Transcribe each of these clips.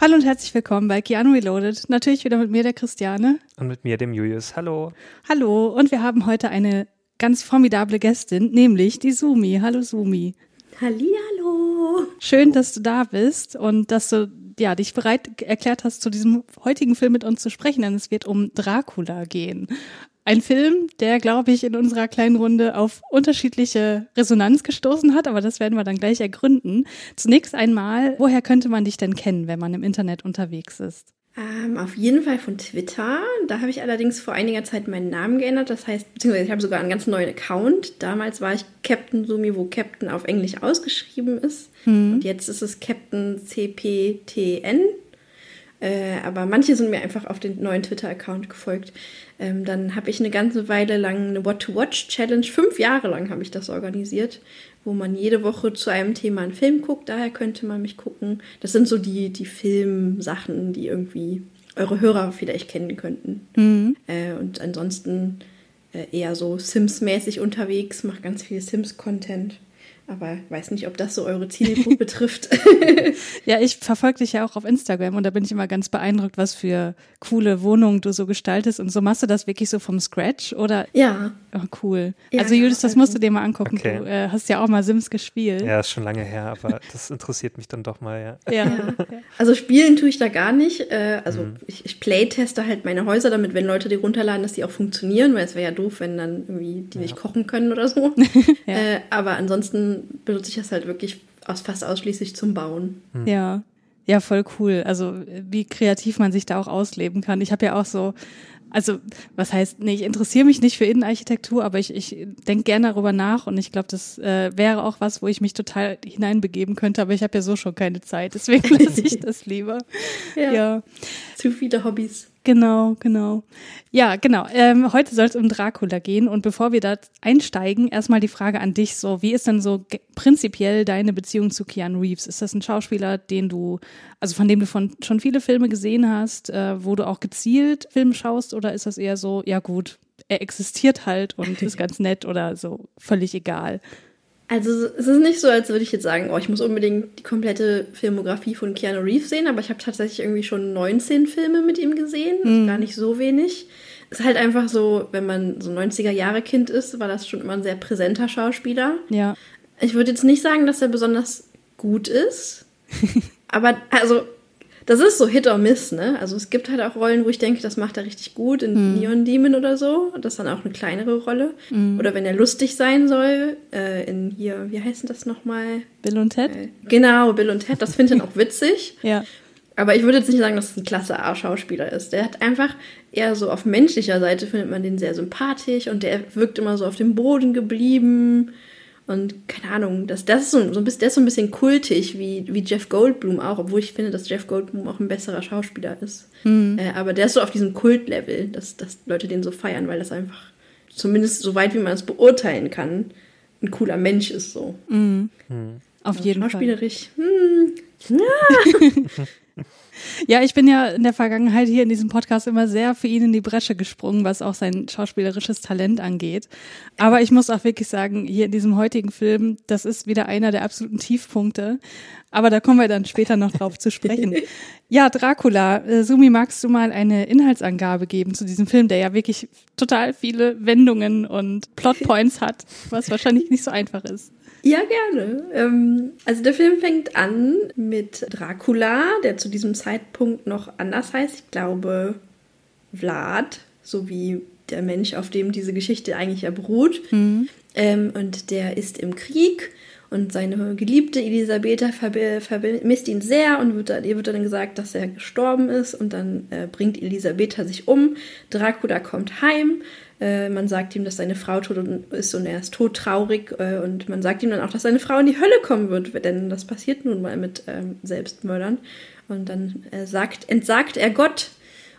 Hallo und herzlich willkommen bei Keanu Reloaded. Natürlich wieder mit mir, der Christiane. Und mit mir, dem Julius. Hallo. Hallo, und wir haben heute eine ganz formidable Gästin, nämlich die Sumi. Hallo Sumi. Hallihallo. Schön, dass du da bist und dass du ja, dich bereit erklärt hast, zu diesem heutigen Film mit uns zu sprechen, denn es wird um Dracula gehen. Ein Film, der, glaube ich, in unserer kleinen Runde auf unterschiedliche Resonanz gestoßen hat, aber das werden wir dann gleich ergründen. Zunächst einmal, woher könnte man dich denn kennen, wenn man im Internet unterwegs ist? Ähm, auf jeden Fall von Twitter. Da habe ich allerdings vor einiger Zeit meinen Namen geändert. Das heißt, beziehungsweise ich habe sogar einen ganz neuen Account. Damals war ich Captain Sumi, wo Captain auf Englisch ausgeschrieben ist. Und jetzt ist es Captain CPTN. Äh, aber manche sind mir einfach auf den neuen Twitter-Account gefolgt. Ähm, dann habe ich eine ganze Weile lang eine What-to-Watch-Challenge, fünf Jahre lang habe ich das organisiert, wo man jede Woche zu einem Thema einen Film guckt. Daher könnte man mich gucken. Das sind so die, die Filmsachen, die irgendwie eure Hörer vielleicht kennen könnten. Äh, und ansonsten äh, eher so Sims-mäßig unterwegs, mache ganz viel Sims-Content. Aber weiß nicht, ob das so eure Zielgruppe trifft. Ja, ich verfolge dich ja auch auf Instagram und da bin ich immer ganz beeindruckt, was für coole Wohnungen du so gestaltest. Und so machst du das wirklich so vom Scratch oder? ja, Oh, cool. Ja, also Julius, das also- musst du dir mal angucken. Okay. Du äh, hast ja auch mal Sims gespielt. Ja, ist schon lange her, aber das interessiert mich dann doch mal, ja. Ja. Also spielen tue ich da gar nicht. Äh, also ich, ich playteste halt meine Häuser, damit wenn Leute die runterladen, dass die auch funktionieren, weil es wäre ja doof, wenn dann irgendwie die nicht kochen können oder so. äh, aber ansonsten benutze ich das halt wirklich aus, fast ausschließlich zum Bauen. Ja, ja, voll cool. Also wie kreativ man sich da auch ausleben kann. Ich habe ja auch so, also was heißt, nee, ich interessiere mich nicht für Innenarchitektur, aber ich, ich denke gerne darüber nach und ich glaube, das äh, wäre auch was, wo ich mich total hineinbegeben könnte, aber ich habe ja so schon keine Zeit, deswegen lasse ich das lieber. Ja. ja. Zu viele Hobbys. Genau, genau. Ja, genau. Ähm, heute soll es um Dracula gehen und bevor wir da einsteigen, erstmal die Frage an dich: So, wie ist denn so prinzipiell deine Beziehung zu Keanu Reeves? Ist das ein Schauspieler, den du, also von dem du von, schon viele Filme gesehen hast, äh, wo du auch gezielt Filme schaust, oder ist das eher so, ja gut, er existiert halt und ist ganz nett oder so völlig egal? Also es ist nicht so, als würde ich jetzt sagen, oh, ich muss unbedingt die komplette Filmografie von Keanu Reeves sehen, aber ich habe tatsächlich irgendwie schon 19 Filme mit ihm gesehen, also gar nicht so wenig. Ist halt einfach so, wenn man so 90er Jahre Kind ist, war das schon immer ein sehr präsenter Schauspieler. Ja. Ich würde jetzt nicht sagen, dass er besonders gut ist, aber also das ist so Hit or Miss, ne? Also es gibt halt auch Rollen, wo ich denke, das macht er richtig gut in Neon Demon oder so. Das ist dann auch eine kleinere Rolle. Oder wenn er lustig sein soll, äh, in hier, wie heißt denn das nochmal? Bill und Ted? Äh, Genau, Bill und Ted, das finde ich dann auch witzig. Ja. Aber ich würde jetzt nicht sagen, dass es ein klasse A-Schauspieler ist. Der hat einfach eher so auf menschlicher Seite findet man den sehr sympathisch und der wirkt immer so auf dem Boden geblieben. Und keine Ahnung, das, das ist so, so ein bisschen, der ist so ein bisschen kultig wie, wie Jeff Goldblum auch, obwohl ich finde, dass Jeff Goldblum auch ein besserer Schauspieler ist. Äh, aber der ist so auf diesem Kultlevel, dass, dass Leute den so feiern, weil das einfach, zumindest so weit wie man es beurteilen kann, ein cooler Mensch ist so. Auf jeden Fall. Schauspielerisch. Hm, Ja, ich bin ja in der Vergangenheit hier in diesem Podcast immer sehr für ihn in die Bresche gesprungen, was auch sein schauspielerisches Talent angeht. Aber ich muss auch wirklich sagen, hier in diesem heutigen Film, das ist wieder einer der absoluten Tiefpunkte. Aber da kommen wir dann später noch drauf zu sprechen. Ja, Dracula, äh, Sumi, magst du mal eine Inhaltsangabe geben zu diesem Film, der ja wirklich total viele Wendungen und Plotpoints hat, was wahrscheinlich nicht so einfach ist. Ja, gerne. Ähm, also der Film fängt an mit Dracula, der zu diesem Zeitpunkt noch anders heißt. Ich glaube Vlad, so wie der Mensch, auf dem diese Geschichte eigentlich ja beruht. Ähm, und der ist im Krieg Und seine Geliebte Elisabetha vermisst ihn sehr und wird dann, ihr wird dann gesagt, dass er gestorben ist. Und dann äh, bringt Elisabetha sich um. Dracula kommt heim. Äh, man sagt ihm, dass seine Frau tot ist und er ist todtraurig. Äh, und man sagt ihm dann auch, dass seine Frau in die Hölle kommen wird, denn das passiert nun mal mit ähm, Selbstmördern. Und dann äh, sagt, entsagt er Gott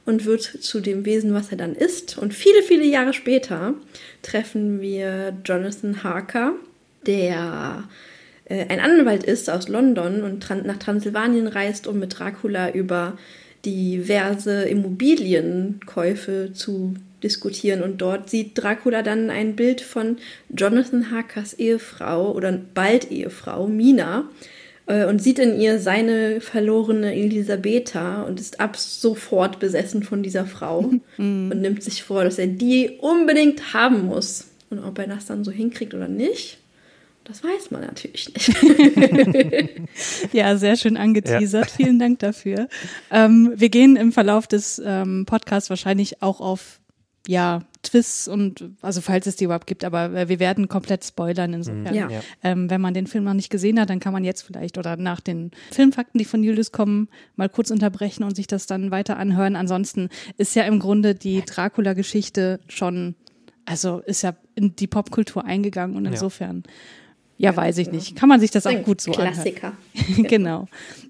und wird zu dem Wesen, was er dann ist. Und viele, viele Jahre später treffen wir Jonathan Harker, der äh, ein Anwalt ist aus London und nach Transsilvanien reist, um mit Dracula über diverse Immobilienkäufe zu diskutieren. Und dort sieht Dracula dann ein Bild von Jonathan Harkers Ehefrau oder bald Ehefrau, Mina, äh, und sieht in ihr seine verlorene Elisabetha und ist ab sofort besessen von dieser Frau mhm. und nimmt sich vor, dass er die unbedingt haben muss. Und ob er das dann so hinkriegt oder nicht, das weiß man natürlich nicht. ja, sehr schön angeteasert. Ja. Vielen Dank dafür. Ähm, wir gehen im Verlauf des ähm, Podcasts wahrscheinlich auch auf ja, Twists und, also falls es die überhaupt gibt, aber äh, wir werden komplett spoilern insofern. Ja. Ähm, wenn man den Film noch nicht gesehen hat, dann kann man jetzt vielleicht oder nach den Filmfakten, die von Julius kommen, mal kurz unterbrechen und sich das dann weiter anhören. Ansonsten ist ja im Grunde die Dracula-Geschichte schon, also ist ja in die Popkultur eingegangen und insofern ja. Ja, weiß ich nicht. Kann man sich das auch gut so Klassiker. genau.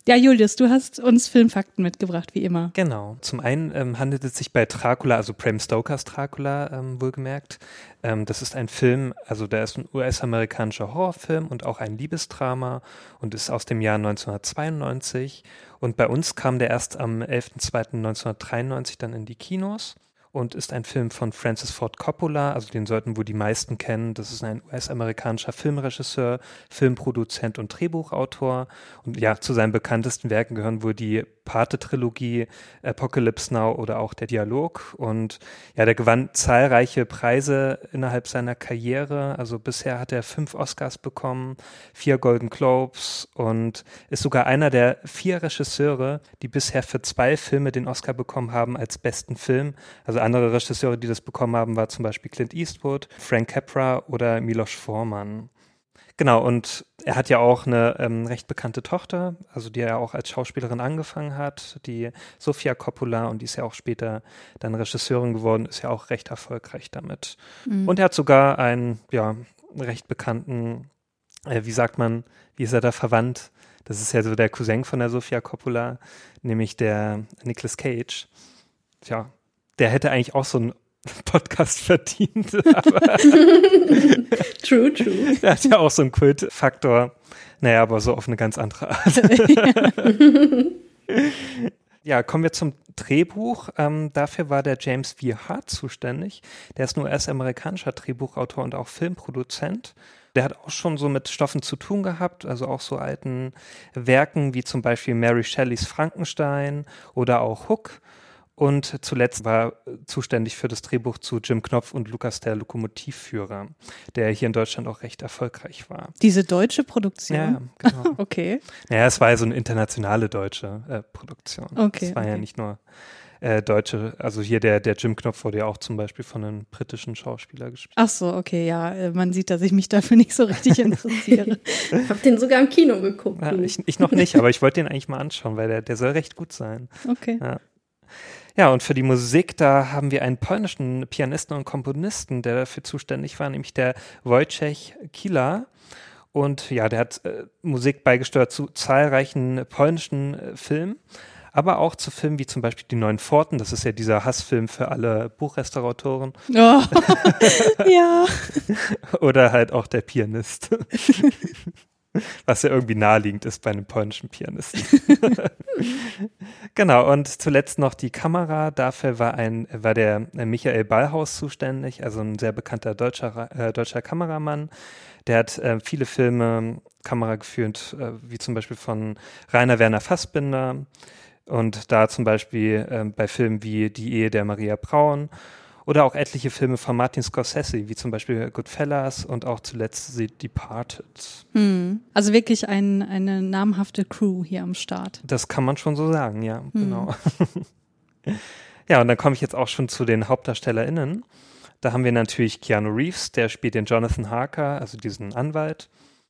Ja, Julius, du hast uns Filmfakten mitgebracht, wie immer. Genau. Zum einen ähm, handelt es sich bei Dracula, also Bram Stokers Dracula, ähm, wohlgemerkt. Ähm, das ist ein Film, also der ist ein US-amerikanischer Horrorfilm und auch ein Liebesdrama und ist aus dem Jahr 1992. Und bei uns kam der erst am 11.02.1993 dann in die Kinos und ist ein Film von Francis Ford Coppola, also den sollten wohl die meisten kennen. Das ist ein US-amerikanischer Filmregisseur, Filmproduzent und Drehbuchautor. Und ja, zu seinen bekanntesten Werken gehören wohl die Pate-Trilogie, Apocalypse Now oder auch der Dialog. Und ja, der gewann zahlreiche Preise innerhalb seiner Karriere. Also bisher hat er fünf Oscars bekommen, vier Golden Globes und ist sogar einer der vier Regisseure, die bisher für zwei Filme den Oscar bekommen haben als besten Film. Also andere Regisseure, die das bekommen haben, war zum Beispiel Clint Eastwood, Frank Capra oder Milos Forman. Genau, und er hat ja auch eine ähm, recht bekannte Tochter, also die er auch als Schauspielerin angefangen hat, die Sofia Coppola, und die ist ja auch später dann Regisseurin geworden, ist ja auch recht erfolgreich damit. Mhm. Und er hat sogar einen, ja, recht bekannten, äh, wie sagt man, wie ist er da verwandt? Das ist ja so der Cousin von der Sofia Coppola, nämlich der Nicolas Cage. Tja, der hätte eigentlich auch so ein Podcast verdient. true, true. Der hat ja auch so einen Kultfaktor. Naja, aber so auf eine ganz andere Art. ja, kommen wir zum Drehbuch. Ähm, dafür war der James V. Hart zuständig. Der ist nur erst amerikanischer Drehbuchautor und auch Filmproduzent. Der hat auch schon so mit Stoffen zu tun gehabt, also auch so alten Werken wie zum Beispiel Mary Shelleys Frankenstein oder auch Hook und zuletzt war zuständig für das Drehbuch zu Jim Knopf und Lukas der Lokomotivführer, der hier in Deutschland auch recht erfolgreich war. Diese deutsche Produktion? Ja, genau. okay. Naja, es war ja so eine internationale deutsche äh, Produktion. Okay. Es war okay. ja nicht nur äh, deutsche, also hier der, der Jim Knopf wurde ja auch zum Beispiel von einem britischen Schauspieler gespielt. Ach so, okay, ja, äh, man sieht, dass ich mich dafür nicht so richtig interessiere. ich habe den sogar im Kino geguckt. Ja, ich, ich, noch nicht, aber ich wollte den eigentlich mal anschauen, weil der, der soll recht gut sein. Okay. Ja. Ja, und für die Musik, da haben wir einen polnischen Pianisten und Komponisten, der dafür zuständig war, nämlich der Wojciech Kila. Und ja, der hat äh, Musik beigesteuert zu zahlreichen polnischen äh, Filmen, aber auch zu Filmen wie zum Beispiel Die Neuen Pforten. Das ist ja dieser Hassfilm für alle Buchrestauratoren. Oh. ja. Oder halt auch Der Pianist. Was ja irgendwie naheliegend ist bei einem polnischen Pianisten. genau, und zuletzt noch die Kamera. Dafür war, ein, war der Michael Ballhaus zuständig, also ein sehr bekannter deutscher, äh, deutscher Kameramann. Der hat äh, viele Filme Kamera geführt, äh, wie zum Beispiel von Rainer Werner Fassbinder. Und da zum Beispiel äh, bei Filmen wie Die Ehe der Maria Braun oder auch etliche Filme von Martin Scorsese, wie zum Beispiel Goodfellas und auch zuletzt The Departed. Hm. Also wirklich ein, eine namhafte Crew hier am Start. Das kann man schon so sagen, ja, hm. genau. ja, und dann komme ich jetzt auch schon zu den HauptdarstellerInnen. Da haben wir natürlich Keanu Reeves, der spielt den Jonathan Harker, also diesen Anwalt.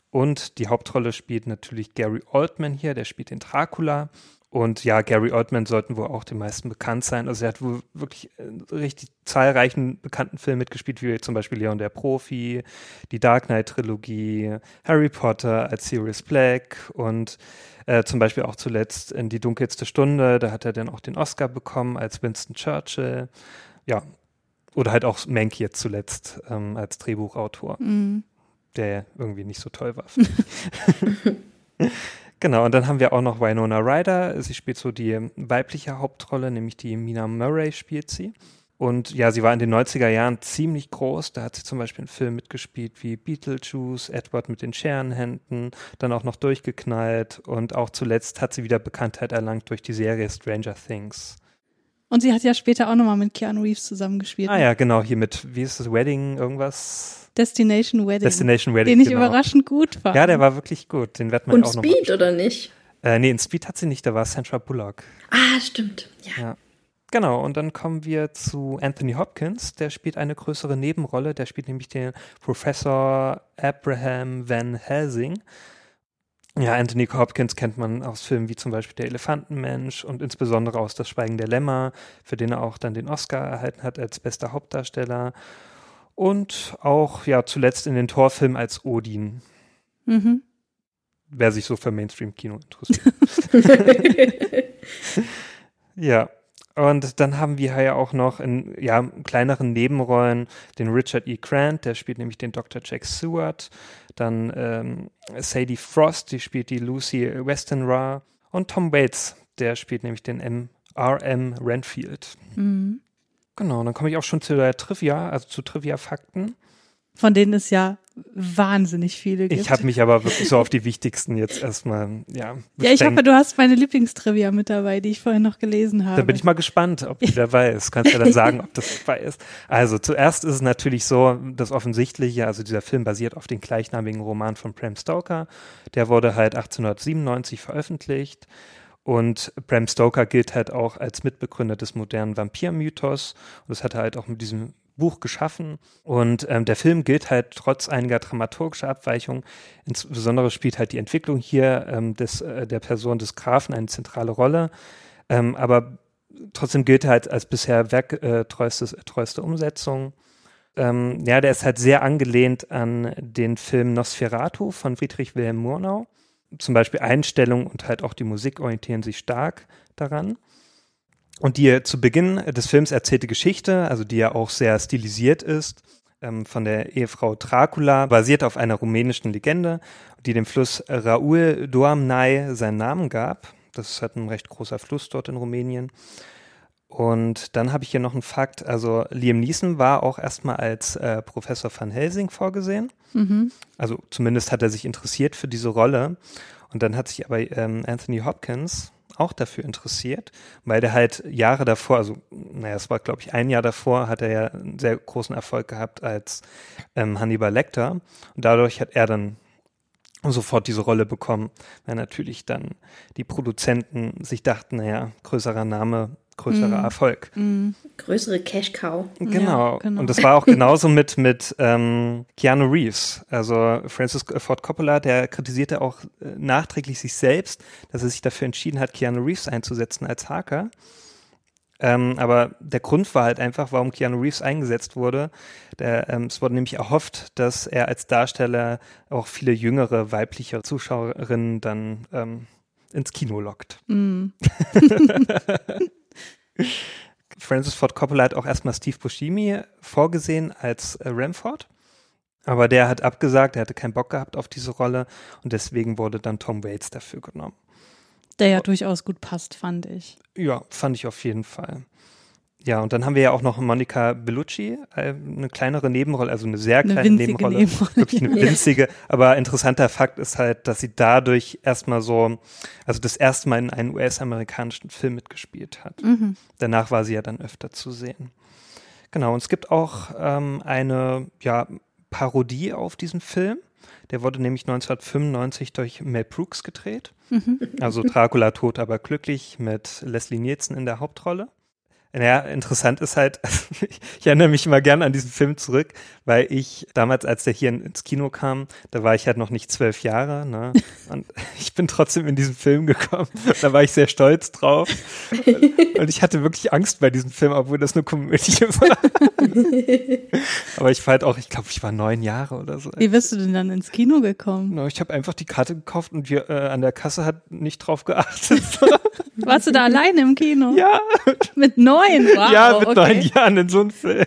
Und die Hauptrolle spielt natürlich Gary Oldman hier, der spielt den Dracula. Und ja, Gary Oldman sollten wohl auch den meisten bekannt sein. Also er hat wohl wirklich äh, richtig zahlreichen bekannten Filmen mitgespielt, wie zum Beispiel Leon der Profi, die Dark Knight Trilogie, Harry Potter als Sirius Black und äh, zum Beispiel auch zuletzt in Die dunkelste Stunde, da hat er dann auch den Oscar bekommen als Winston Churchill. Ja, oder halt auch Mank jetzt zuletzt ähm, als Drehbuchautor, Mhm. der irgendwie nicht so toll war. genau, und dann haben wir auch noch Winona Ryder. Sie spielt so die weibliche Hauptrolle, nämlich die Mina Murray spielt sie. Und ja, sie war in den 90er Jahren ziemlich groß. Da hat sie zum Beispiel in Filmen mitgespielt wie Beetlejuice, Edward mit den Scherenhänden, dann auch noch durchgeknallt. Und auch zuletzt hat sie wieder Bekanntheit erlangt durch die Serie Stranger Things. Und sie hat ja später auch nochmal mit Keanu Reeves zusammengespielt. Ah ja, genau, hier mit, wie ist das, Wedding, irgendwas? Destination Wedding. Destination Wedding, Den ich genau. überraschend gut fand. Ja, der war wirklich gut. Den wird man Und auch noch Speed, oder nicht? Äh, nee, in Speed hat sie nicht, da war Sandra Bullock. Ah, stimmt. Ja. Ja. Genau, und dann kommen wir zu Anthony Hopkins, der spielt eine größere Nebenrolle, der spielt nämlich den Professor Abraham Van Helsing. Ja, Anthony Hopkins kennt man aus Filmen wie zum Beispiel Der Elefantenmensch und insbesondere aus Das Schweigen der Lämmer, für den er auch dann den Oscar erhalten hat als bester Hauptdarsteller. Und auch ja zuletzt in den Torfilmen als Odin, Mhm. wer sich so für Mainstream-Kino interessiert. Ja, und dann haben wir ja auch noch in ja, kleineren Nebenrollen den Richard E. Grant, der spielt nämlich den Dr. Jack Seward. Dann ähm, Sadie Frost, die spielt die Lucy Westenra. Und Tom Waits, der spielt nämlich den M R.M. Renfield. Mhm. Genau, dann komme ich auch schon zu der Trivia, also zu Trivia-Fakten. Von denen es ja wahnsinnig viele gibt. Ich habe mich aber wirklich so auf die wichtigsten jetzt erstmal, ja. ja, ich beschränkt. hoffe, du hast meine Lieblingstrivia mit dabei, die ich vorhin noch gelesen habe. Da bin ich mal gespannt, ob die dabei ist. Kannst ja dann sagen, ob das dabei ist. Also zuerst ist es natürlich so, das Offensichtliche, also dieser Film basiert auf dem gleichnamigen Roman von Bram Stoker. Der wurde halt 1897 veröffentlicht. Und Bram Stoker gilt halt auch als Mitbegründer des modernen Vampirmythos. Und das hat er halt auch mit diesem Buch geschaffen. Und ähm, der Film gilt halt trotz einiger dramaturgischer Abweichungen. Insbesondere spielt halt die Entwicklung hier ähm, des, äh, der Person des Grafen eine zentrale Rolle. Ähm, aber trotzdem gilt er halt als bisher werktreueste treueste Umsetzung. Ähm, ja, der ist halt sehr angelehnt an den Film Nosferatu von Friedrich Wilhelm Murnau. Zum Beispiel Einstellung und halt auch die Musik orientieren sich stark daran. Und die zu Beginn des Films erzählte Geschichte, also die ja auch sehr stilisiert ist, ähm, von der Ehefrau Dracula, basiert auf einer rumänischen Legende, die dem Fluss Raul Doamnai seinen Namen gab. Das ist halt ein recht großer Fluss dort in Rumänien. Und dann habe ich hier noch einen Fakt. Also Liam Neeson war auch erstmal als äh, Professor van Helsing vorgesehen. Mhm. Also zumindest hat er sich interessiert für diese Rolle. Und dann hat sich aber ähm, Anthony Hopkins auch dafür interessiert, weil der halt Jahre davor, also naja, es war glaube ich ein Jahr davor, hat er ja einen sehr großen Erfolg gehabt als ähm, Hannibal Lecter. Und dadurch hat er dann sofort diese Rolle bekommen, weil natürlich dann die Produzenten sich dachten, naja, größerer Name, größerer Mhm. Erfolg. Größere Cash-Cow. Genau. Ja, genau. Und das war auch genauso mit, mit ähm, Keanu Reeves. Also Francis Ford Coppola, der kritisierte auch äh, nachträglich sich selbst, dass er sich dafür entschieden hat, Keanu Reeves einzusetzen als Haker. Ähm, aber der Grund war halt einfach, warum Keanu Reeves eingesetzt wurde. Der, ähm, es wurde nämlich erhofft, dass er als Darsteller auch viele jüngere weibliche Zuschauerinnen dann ähm, ins Kino lockt. Mhm. Francis Ford Coppola hat auch erstmal Steve Buscemi vorgesehen als äh, Ramford. Aber der hat abgesagt, er hatte keinen Bock gehabt auf diese Rolle und deswegen wurde dann Tom Waits dafür genommen. Der ja durchaus gut passt, fand ich. Ja, fand ich auf jeden Fall. Ja, und dann haben wir ja auch noch Monica Bellucci, äh, eine kleinere Nebenrolle, also eine sehr Eine kleine winzige Nebenrolle. Nebenrolle, Wirklich eine winzige. Aber interessanter Fakt ist halt, dass sie dadurch erstmal so, also das erste Mal in einem US-amerikanischen Film mitgespielt hat. Mhm. Danach war sie ja dann öfter zu sehen. Genau, und es gibt auch ähm, eine ja, Parodie auf diesen Film. Der wurde nämlich 1995 durch Mel Brooks gedreht. Mhm. Also Dracula tot, aber glücklich mit Leslie Nielsen in der Hauptrolle. Naja, interessant ist halt, ich erinnere mich immer gern an diesen Film zurück, weil ich damals, als der hier ins Kino kam, da war ich halt noch nicht zwölf Jahre, ne? Und ich bin trotzdem in diesen Film gekommen. Da war ich sehr stolz drauf. Und ich hatte wirklich Angst bei diesem Film, obwohl das eine Komödie war. Aber ich war halt auch, ich glaube, ich war neun Jahre oder so. Wie bist du denn dann ins Kino gekommen? Ich habe einfach die Karte gekauft und wir äh, an der Kasse hat nicht drauf geachtet. Warst du da alleine im Kino? Ja. Mit neun? Wow, ja, mit okay. neun Jahren in so einem Film.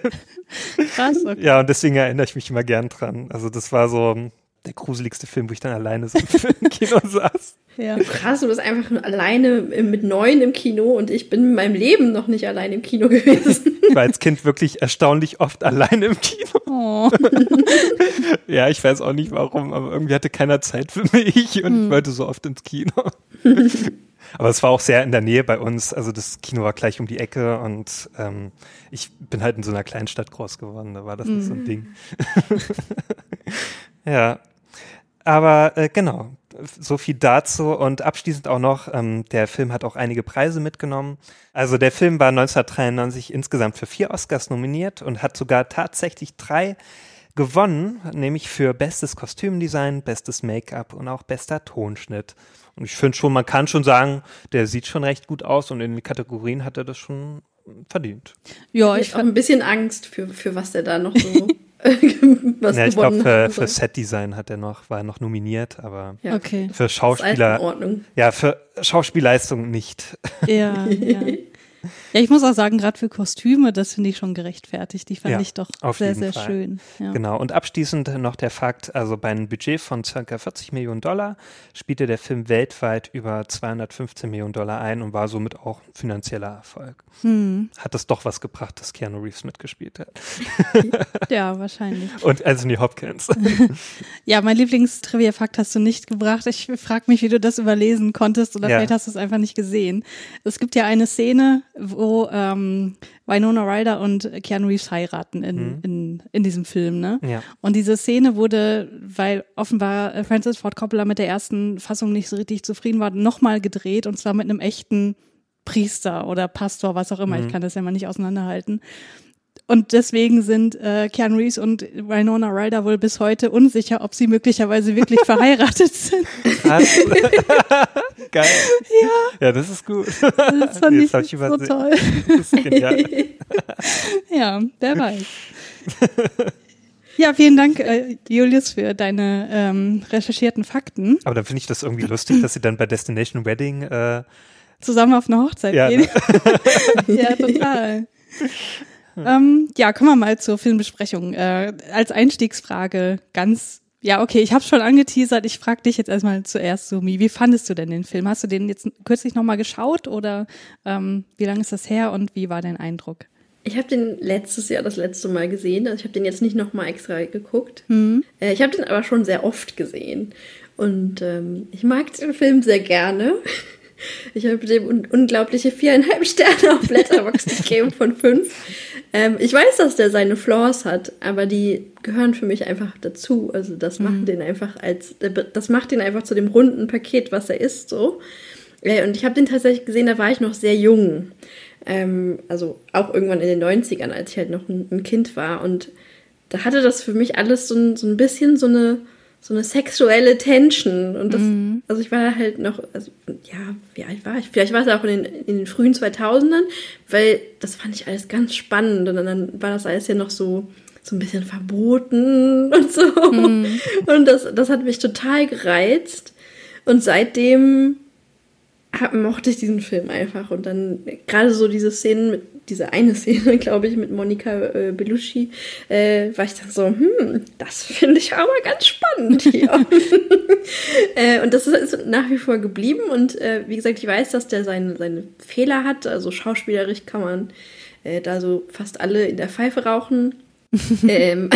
Krass, okay. Ja, und deswegen erinnere ich mich immer gern dran. Also das war so ähm, der gruseligste Film, wo ich dann alleine so im Kino saß. Ja. Krass, du bist einfach nur alleine mit neun im Kino und ich bin in meinem Leben noch nicht alleine im Kino gewesen. Ich war als Kind wirklich erstaunlich oft alleine im Kino. Oh. ja, ich weiß auch nicht warum, aber irgendwie hatte keiner Zeit für mich und Hm. ich wollte so oft ins Kino. Aber es war auch sehr in der Nähe bei uns. Also das Kino war gleich um die Ecke und ähm, ich bin halt in so einer Kleinstadt groß geworden. Da war das nicht so ein Mhm. Ding. ja. Aber äh, genau, so viel dazu. Und abschließend auch noch, ähm, der Film hat auch einige Preise mitgenommen. Also der Film war 1993 insgesamt für vier Oscars nominiert und hat sogar tatsächlich drei gewonnen, nämlich für bestes Kostümdesign, bestes Make-up und auch bester Tonschnitt. Und ich finde schon, man kann schon sagen, der sieht schon recht gut aus und in den Kategorien hat er das schon verdient. Ja, ich ich habe ein bisschen Angst für, für was der da noch so was ja, ich gewonnen glaube, für, für. Setdesign hat er noch, war er noch nominiert, aber Ja. Okay. für Schauspieler, alles in Ordnung. ja, für Schauspielleistung nicht. Ja, ja. Ja, ich muss auch sagen, gerade für Kostüme, das finde ich schon gerechtfertigt. Die fand Ja, ich doch sehr, sehr Fall. schön. Ja. Genau. Und abschließend noch der Fakt, also bei einem Budget von circa 40 Millionen Dollar spielte der Film weltweit über 215 Millionen Dollar ein und war somit auch ein finanzieller Erfolg. Hm. Hat es doch was gebracht, dass Keanu Reeves mitgespielt hat. ja, wahrscheinlich. Und Anthony Hopkins. Ja, mein Lieblingstrivia-Fakt hast du nicht gebracht. Ich frage mich, wie du das überlesen konntest oder Ja. vielleicht hast du es einfach nicht gesehen. Es gibt ja eine Szene, wo ähm, Winona Ryder und Keanu Reeves heiraten in, Mhm. in, in diesem Film, ne? Ja. Und diese Szene wurde, weil offenbar äh, Francis Ford Coppola mit der ersten Fassung nicht so richtig zufrieden war, nochmal gedreht und zwar mit einem echten Priester oder Pastor, was auch immer. Mhm. Ich kann das ja mal nicht auseinanderhalten. Und deswegen sind äh, Keanu Reeves und Winona Ryder wohl bis heute unsicher, ob sie möglicherweise wirklich verheiratet sind. Geil. Ja. Ja, das ist gut. Das fand Jetzt ich, ich so toll. Das ist genial. Ja, wer weiß. Ja, vielen Dank, äh, Julius, für deine ähm, recherchierten Fakten. Aber dann finde ich das irgendwie lustig, dass sie dann bei Destination Wedding äh, Zusammen auf eine Hochzeit Ja, gehen. ne? ja, total. Ähm, ja, kommen wir mal zur Filmbesprechung. Äh, als Einstiegsfrage ganz, ja, okay, ich habe schon angeteasert. Ich frage dich jetzt erstmal zuerst, Sumi, wie fandest du denn den Film? Hast du den jetzt kürzlich nochmal geschaut oder ähm, wie lange ist das her und wie war dein Eindruck? Ich habe den letztes Jahr das letzte Mal gesehen. Also ich habe den jetzt nicht nochmal extra geguckt. Hm? Äh, ich habe den aber schon sehr oft gesehen. Und ähm, ich mag den Film sehr gerne. Ich habe dem un unglaubliche viereinhalb Sterne auf Letterboxd gegeben von fünf. Ähm, ich weiß, dass der seine Flaws hat, aber die gehören für mich einfach dazu. Also das macht den einfach als, das macht ihn einfach zu dem runden Paket, was er ist, so. Äh, Und ich habe den tatsächlich gesehen, da war ich noch sehr jung. Ähm, also auch irgendwann in den 90ern, als ich halt noch ein, ein Kind war. Und da hatte das für mich alles so ein, so ein bisschen so eine, so eine sexuelle Tension. Und das, also ich war halt noch, also ja, wie alt war ich? Vielleicht war es auch in den, in den frühen 2000ern, weil das fand ich alles ganz spannend. Und dann war das alles ja noch so, so ein bisschen verboten und so. Und das, das hat mich total gereizt. Und seitdem hab, mochte ich diesen Film einfach. Und dann gerade so diese Szenen, mit, diese eine Szene, glaube ich, mit Monika äh, Bellucci, äh, war ich dann so, hm, das finde ich aber ganz spannend hier. äh, und das ist, ist nach wie vor geblieben. Und äh, wie gesagt, ich weiß, dass der seine, seine Fehler hat. Also schauspielerisch kann man äh, da so fast alle in der Pfeife rauchen. ähm,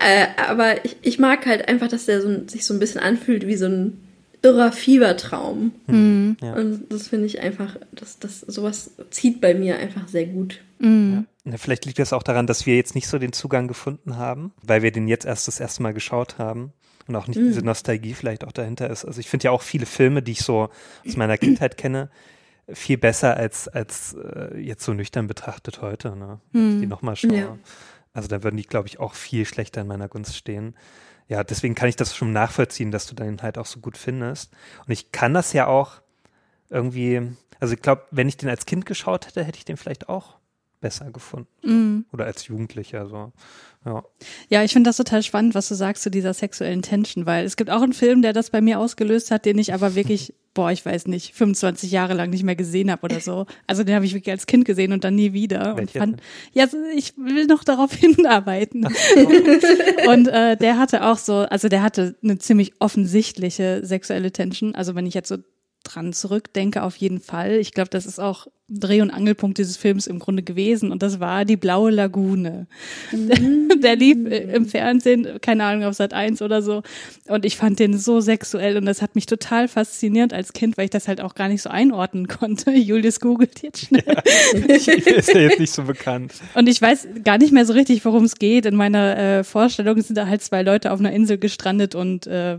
äh, aber ich, ich mag halt einfach, dass der so, sich so ein bisschen anfühlt wie so ein irrer Fiebertraum. Mhm. Ja. Und das finde ich einfach, das, das, sowas zieht bei mir einfach sehr gut. Mhm. Ja, vielleicht liegt das auch daran, dass wir jetzt nicht so den Zugang gefunden haben, weil wir den jetzt erst das erste Mal geschaut haben und auch nicht Mhm. diese Nostalgie vielleicht auch dahinter ist. Also ich finde ja auch viele Filme, die ich so aus meiner Kindheit kenne, viel besser als, als äh, jetzt so nüchtern betrachtet heute, ne? Wenn ich die nochmal schaue. Ja. Also da würden die, glaube ich, auch viel schlechter in meiner Gunst stehen. Ja, deswegen kann ich das schon nachvollziehen, dass du den halt auch so gut findest. Und ich kann das ja auch irgendwie, also ich glaube, wenn ich den als Kind geschaut hätte, hätte ich den vielleicht auch besser gefunden. Mhm. Oder als Jugendlicher, so. Ja. Ja, ich finde das total spannend, was du sagst zu dieser sexuellen Tension, weil es gibt auch einen Film, der das bei mir ausgelöst hat, den ich aber wirklich, boah, ich weiß nicht, 25 Jahre lang nicht mehr gesehen habe oder so. Also den habe ich wirklich als Kind gesehen und dann nie wieder. Und Welcher fand, ja, ich will noch darauf hinarbeiten. und äh, der hatte auch so, also der hatte eine ziemlich offensichtliche sexuelle Tension. Also wenn ich jetzt so dran zurückdenke, auf jeden Fall. Ich glaube, das ist auch Dreh- und Angelpunkt dieses Films im Grunde gewesen. Und das war die Blaue Lagune. Der lief im Fernsehen, keine Ahnung, auf Sat 1 oder so. Und ich fand den so sexuell und das hat mich total fasziniert als Kind, weil ich das halt auch gar nicht so einordnen konnte. Julius googelt jetzt schnell. ist ja jetzt nicht so bekannt. Und ich weiß gar nicht mehr so richtig, worum es geht. In meiner äh, Vorstellung sind da halt zwei Leute auf einer Insel gestrandet und äh,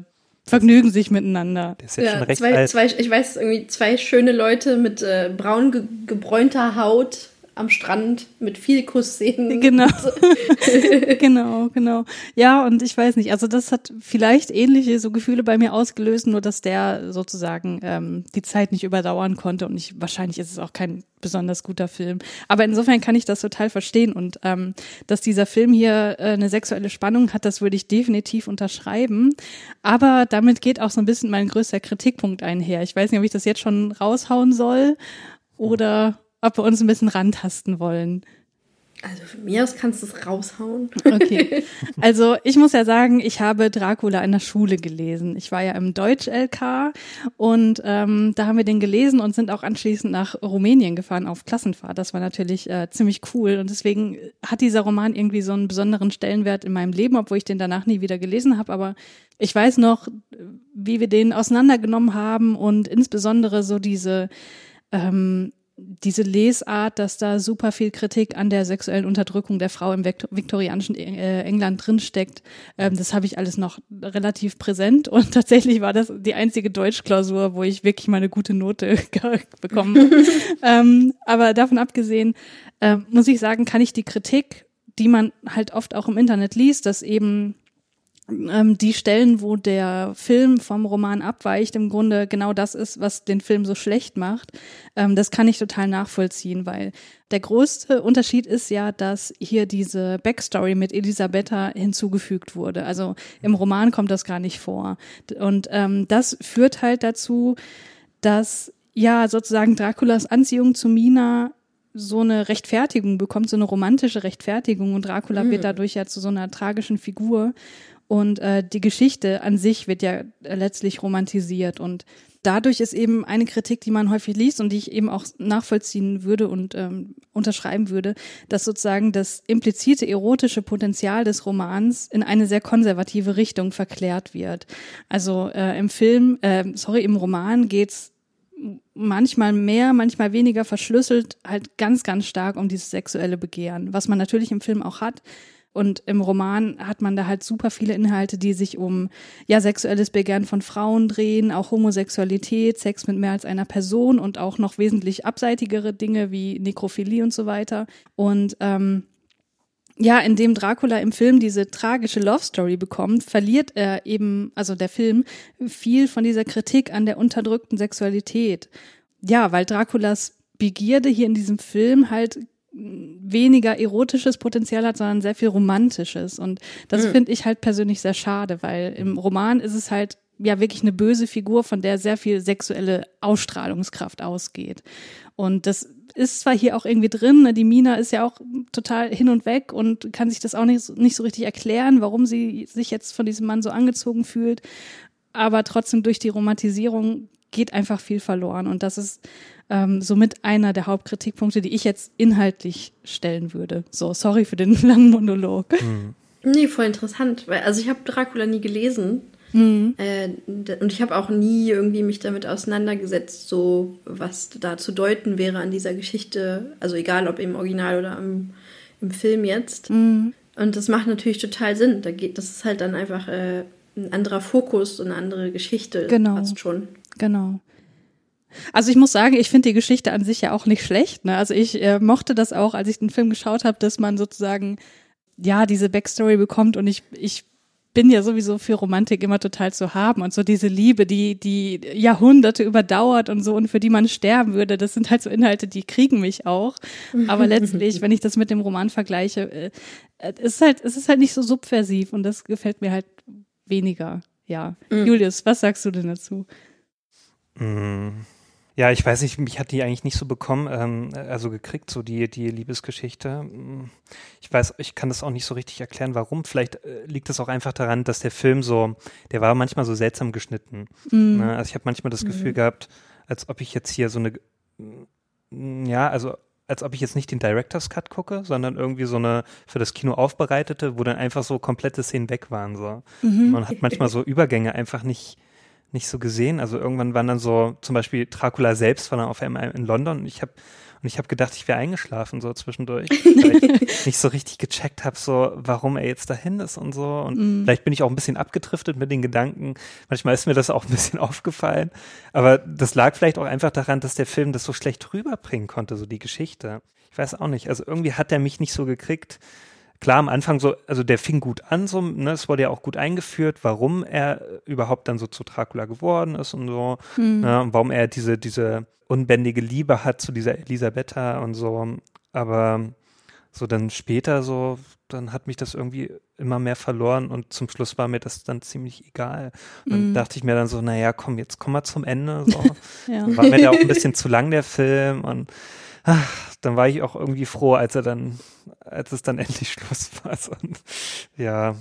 vergnügen sich miteinander. Der ist jetzt schon Ja, recht zwei, alt. zwei, ich weiß irgendwie zwei schöne Leute mit äh, braun ge gebräunter Haut am Strand mit viel Kussszenen. Genau. genau, genau. Ja, und ich weiß nicht, also das hat vielleicht ähnliche so Gefühle bei mir ausgelöst, nur dass der sozusagen ähm, die Zeit nicht überdauern konnte und ich, wahrscheinlich ist es auch kein besonders guter Film. Aber insofern kann ich das total verstehen und ähm, dass dieser Film hier äh, eine sexuelle Spannung hat, das würde ich definitiv unterschreiben. Aber damit geht auch so ein bisschen mein größter Kritikpunkt einher. Ich weiß nicht, ob ich das jetzt schon raushauen soll oder ob wir uns ein bisschen rantasten wollen. Also von mir aus kannst du es raushauen. Okay. Also ich muss ja sagen, ich habe Dracula in der Schule gelesen. Ich war ja im Deutsch-LK und ähm, da haben wir den gelesen und sind auch anschließend nach Rumänien gefahren auf Klassenfahrt. Das war natürlich äh, ziemlich cool und deswegen hat dieser Roman irgendwie so einen besonderen Stellenwert in meinem Leben, obwohl ich den danach nie wieder gelesen habe. Aber ich weiß noch, wie wir den auseinandergenommen haben und insbesondere so diese ähm, diese Lesart, dass da super viel Kritik an der sexuellen Unterdrückung der Frau im viktorianischen äh, England drinsteckt, ähm, das habe ich alles noch relativ präsent und tatsächlich war das die einzige Deutschklausur, wo ich wirklich mal eine gute Note bekommen habe. ähm, aber davon abgesehen, äh, muss ich sagen, kann ich die Kritik, die man halt oft auch im Internet liest, dass eben ähm, die Stellen, wo der Film vom Roman abweicht, im Grunde genau das ist, was den Film so schlecht macht. Ähm, das kann ich total nachvollziehen, weil der größte Unterschied ist ja, dass hier diese Backstory mit Elisabetta hinzugefügt wurde. Also im Roman kommt das gar nicht vor. Und ähm, das führt halt dazu, dass ja sozusagen Draculas Anziehung zu Mina so eine Rechtfertigung bekommt, so eine romantische Rechtfertigung und Dracula Mhm. wird dadurch ja zu so einer tragischen Figur und äh, die Geschichte an sich wird ja äh, letztlich romantisiert und dadurch ist eben eine Kritik, die man häufig liest und die ich eben auch nachvollziehen würde und ähm, unterschreiben würde, dass sozusagen das implizite erotische Potenzial des Romans in eine sehr konservative Richtung verklärt wird. Also äh, im Film, äh, sorry, im Roman geht's manchmal mehr, manchmal weniger verschlüsselt, halt ganz, ganz stark um dieses sexuelle Begehren, was man natürlich im Film auch hat. Und im Roman hat man da halt super viele Inhalte, die sich um ja sexuelles Begehren von Frauen drehen, auch Homosexualität, Sex mit mehr als einer Person und auch noch wesentlich abseitigere Dinge wie Nekrophilie und so weiter. Und ähm, ja, indem Dracula im Film diese tragische Love Story bekommt, verliert er eben, also der Film, viel von dieser Kritik an der unterdrückten Sexualität. Ja, weil Draculas Begierde hier in diesem Film halt weniger erotisches Potenzial hat, sondern sehr viel romantisches. Und das Mhm. finde ich halt persönlich sehr schade, weil im Roman ist es halt ja wirklich eine böse Figur, von der sehr viel sexuelle Ausstrahlungskraft ausgeht. Und das ist zwar hier auch irgendwie drin, ne, die Mina ist ja auch total hin und weg und kann sich das auch nicht, nicht so richtig erklären, warum sie sich jetzt von diesem Mann so angezogen fühlt. Aber trotzdem durch die Romantisierung geht einfach viel verloren. Und das ist ähm, somit einer der Hauptkritikpunkte, die ich jetzt inhaltlich stellen würde. So, sorry für den langen Monolog. Nee, voll interessant. Weil, also ich habe Dracula nie gelesen. Mhm. Äh, und ich habe auch nie irgendwie mich damit auseinandergesetzt, so was da zu deuten wäre an dieser Geschichte. Also egal ob im Original oder im, im Film jetzt. Mhm. Und das macht natürlich total Sinn. Da geht, das ist halt dann einfach äh, ein anderer Fokus und eine andere Geschichte. Genau. Fast schon. Genau. Also ich muss sagen, ich finde die Geschichte an sich ja auch nicht schlecht. Ne? Also ich äh, mochte das auch, als ich den Film geschaut habe, dass man sozusagen ja diese Backstory bekommt und ich ich bin ja sowieso für Romantik immer total zu haben und so diese Liebe, die die Jahrhunderte überdauert und so und für die man sterben würde, das sind halt so Inhalte, die kriegen mich auch. Aber letztlich, wenn ich das mit dem Roman vergleiche, äh, es ist halt es ist halt nicht so subversiv und das gefällt mir halt weniger. Ja, Mhm. Julius, was sagst du denn dazu? Mm. Ja, ich weiß nicht, mich hat die eigentlich nicht so bekommen, ähm, also gekriegt, so die, die Liebesgeschichte. Mm. Ich weiß, ich kann das auch nicht so richtig erklären, warum. Vielleicht äh, liegt es auch einfach daran, dass der Film so, der war manchmal so seltsam geschnitten. Mhm. Ne? Also ich habe manchmal das Gefühl Mhm. gehabt, als ob ich jetzt hier so eine, mm, ja, also als ob ich jetzt nicht den Director's Cut gucke, sondern irgendwie so eine für das Kino aufbereitete, wo dann einfach so komplette Szenen weg waren. So. Mhm. Man hat manchmal so Übergänge einfach nicht, nicht so gesehen. Also irgendwann waren dann so, zum Beispiel Dracula selbst war dann auf einmal in London und ich habe und ich habe gedacht, ich wäre eingeschlafen so zwischendurch, weil ich nicht so richtig gecheckt habe, so warum er jetzt dahin ist und so. Und Mhm. vielleicht bin ich auch ein bisschen abgedriftet mit den Gedanken. Manchmal ist mir das auch ein bisschen aufgefallen. Aber das lag vielleicht auch einfach daran, dass der Film das so schlecht rüberbringen konnte, so die Geschichte. Ich weiß auch nicht. Also irgendwie hat er mich nicht so gekriegt. Klar, am Anfang so, also der fing gut an, so, ne, es wurde ja auch gut eingeführt, warum er überhaupt dann so zu Dracula geworden ist und so, Mhm. ne, und warum er diese, diese unbändige Liebe hat zu dieser Elisabetta und so. Aber so dann später so, dann hat mich das irgendwie immer mehr verloren und zum Schluss war mir das dann ziemlich egal. Und dann Mhm. dachte ich mir dann so, naja, komm, jetzt komm mal zum Ende. So. Ja. War mir der auch ein bisschen zu lang, der Film. Und ach, dann war ich auch irgendwie froh, als er dann, als es dann endlich Schluss war. So, und, ja,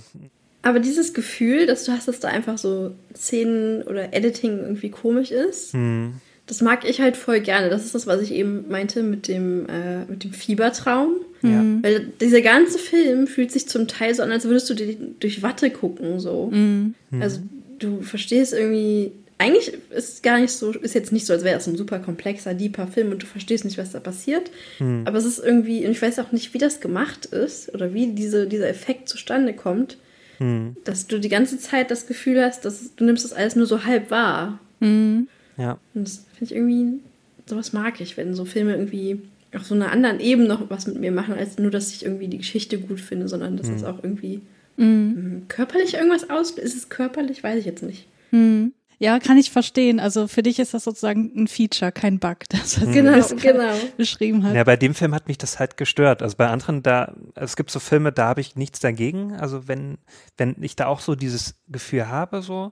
Aber dieses Gefühl, dass du hast, dass da einfach so Szenen oder Editing irgendwie komisch ist, hm, das mag ich halt voll gerne. Das ist das, was ich eben meinte mit dem, äh, mit dem Fiebertraum. ja. Mhm. Weil dieser ganze Film fühlt sich zum Teil so an, als würdest du dir durch Watte gucken, so. Mhm. Also du verstehst irgendwie, eigentlich ist es gar nicht so, ist jetzt nicht so, als wäre das ein super komplexer, deeper Film und du verstehst nicht, was da passiert. Hm. Aber es ist irgendwie, und ich weiß auch nicht, wie das gemacht ist oder wie diese, dieser Effekt zustande kommt, Hm, dass du die ganze Zeit das Gefühl hast, dass du nimmst das alles nur so halb wahr. Mhm. ja. Und das finde ich irgendwie, sowas mag ich, wenn so Filme irgendwie auf so einer anderen Ebene noch was mit mir machen, als nur, dass ich irgendwie die Geschichte gut finde, sondern dass es auch irgendwie Mhm. mm, körperlich irgendwas aus. Ist es körperlich? Weiß ich jetzt nicht. Mhm. Ja, kann ich verstehen. Also für dich ist das sozusagen ein Feature, kein Bug, das was Genau, gerade genau. beschrieben hat. Ja, bei dem Film hat mich das halt gestört. Also bei anderen, da, es gibt so Filme, da habe ich nichts dagegen. Also wenn, wenn ich da auch so dieses Gefühl habe, so.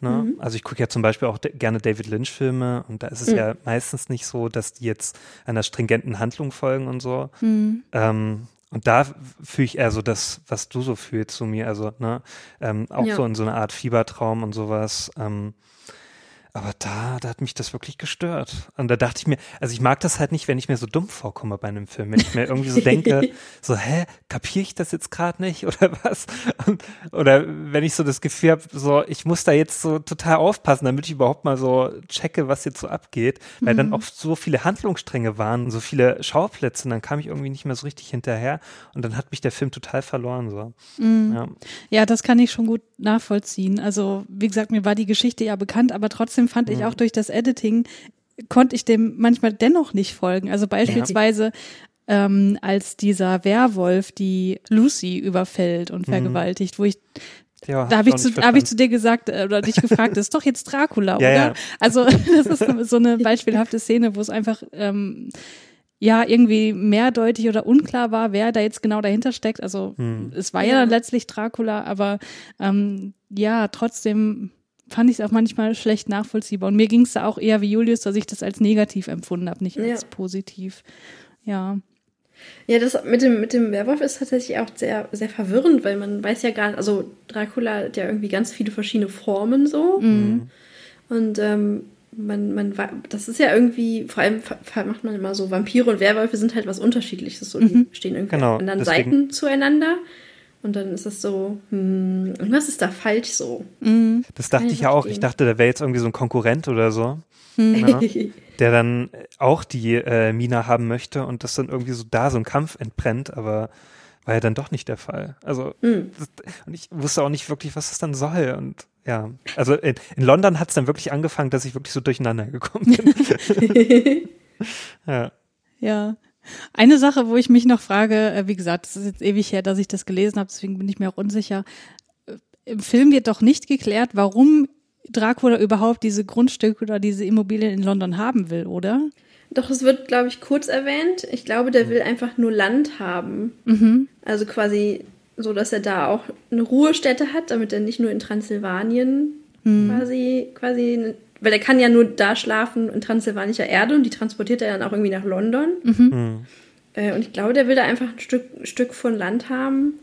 Ne? Also ich gucke ja zum Beispiel auch gerne David Lynch-Filme und da ist es ja meistens nicht so, dass die jetzt einer stringenten Handlung folgen und so. Mhm. Ähm, und da fühle ich eher so das, was du so fühlst zu mir. Also, ne, ähm, auch Ja. so in so eine Art Fiebertraum und sowas. Ähm, aber da, da hat mich das wirklich gestört. Und da dachte ich mir, also ich mag das halt nicht, wenn ich mir so dumm vorkomme bei einem Film. Wenn ich mir irgendwie so denke, so, hä, kapiere ich das jetzt gerade nicht oder was? Und, oder wenn ich so das Gefühl habe, so, ich muss da jetzt so total aufpassen, damit ich überhaupt mal so checke, was jetzt so abgeht. Weil dann auch so viele Handlungsstränge waren, und so viele Schauplätze, und dann kam ich irgendwie nicht mehr so richtig hinterher. Und dann hat mich der Film total verloren. So. Mhm. Ja. Ja, das kann ich schon gut nachvollziehen. Also, wie gesagt, mir war die Geschichte ja bekannt, aber trotzdem fand ich auch durch das Editing, konnte ich dem manchmal dennoch nicht folgen. Also beispielsweise, ähm, als dieser Werwolf die Lucy überfällt und vergewaltigt, wo ich Ja, da habe ich, zu, hab ich zu dir gesagt äh, oder dich gefragt, das ist doch jetzt Dracula, oder? Ja, ja. Also das ist so eine beispielhafte Szene, wo es einfach ähm, ja irgendwie mehrdeutig oder unklar war, wer da jetzt genau dahinter steckt. Also Hm. es war ja, Ja. dann letztlich Dracula, aber ähm, ja, trotzdem fand ich es auch manchmal schlecht nachvollziehbar. Und mir ging es da auch eher wie Julius, dass ich das als negativ empfunden habe, nicht Ja. als positiv. Ja. Ja, das mit dem, mit dem Werwolf ist tatsächlich auch sehr, sehr verwirrend, weil man weiß ja gar nicht, also Dracula hat ja irgendwie ganz viele verschiedene Formen so. Mhm. Und ähm, man, man, das ist ja irgendwie, vor allem macht man immer so, Vampire und Werwölfe sind halt was Unterschiedliches. So, die stehen irgendwie Genau, an anderen deswegen- Seiten zueinander. Und dann ist es so, hm, irgendwas ist da falsch so. Mhm. Das dachte ich ja auch. Ich dachte, da wäre jetzt irgendwie so ein Konkurrent oder so, ne, der dann auch die äh, Mina haben möchte und das dann irgendwie so da so ein Kampf entbrennt, aber war ja dann doch nicht der Fall. Also, Hm. das, und ich wusste auch nicht wirklich, was das dann soll. Und ja, also in, in London hat es dann wirklich angefangen, dass ich wirklich so durcheinander gekommen bin. ja. Ja. Eine Sache, wo ich mich noch frage, äh, wie gesagt, es ist jetzt ewig her, dass ich das gelesen habe, deswegen bin ich mir auch unsicher. Äh, Im Film wird doch nicht geklärt, warum Dracula überhaupt diese Grundstücke oder diese Immobilien in London haben will, oder? Doch, es wird, glaube ich, kurz erwähnt. Ich glaube, der will einfach nur Land haben. Mhm. Also quasi so, dass er da auch eine Ruhestätte hat, damit er nicht nur in Transsilvanien Mhm. quasi, quasi, weil er kann ja nur da schlafen in transsilvanischer Erde und die transportiert er dann auch irgendwie nach London. Mhm. Äh, und ich glaube, der will da einfach ein Stück, Stück von Land haben,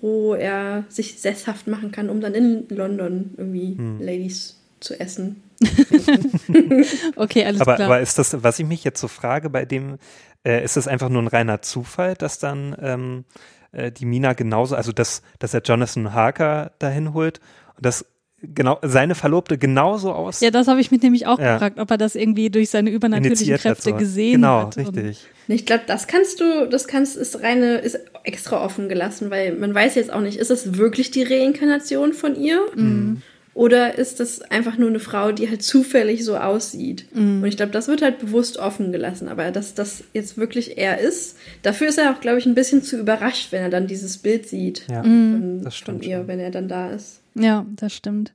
wo er sich sesshaft machen kann, um dann in London irgendwie Hm. Ladies zu essen. Okay, alles aber, klar. aber ist das, was ich mich jetzt so frage, bei dem, äh, ist das einfach nur ein reiner Zufall, dass dann ähm, äh, die Mina genauso, also dass, dass er Jonathan Harker dahin holt und dass genau seine Verlobte genauso aus ja, das habe ich mich nämlich auch Ja. gefragt, ob er das irgendwie durch seine übernatürlichen initiiert hat. Kräfte So. gesehen genau, hat. und- richtig. Ich glaube, das kannst du, das kannst, ist reine, ist extra offen gelassen, weil man weiß jetzt auch nicht, ist es wirklich die Reinkarnation von ihr? Mhm. Oder ist das einfach nur eine Frau, die halt zufällig so aussieht? Mhm. Und ich glaube, das wird halt bewusst offen gelassen. Aber dass das jetzt wirklich er ist, dafür ist er auch, glaube ich, ein bisschen zu überrascht, wenn er dann dieses Bild sieht Ja, von, das von stimmt ihr, schon. wenn er dann da ist. Ja, das stimmt.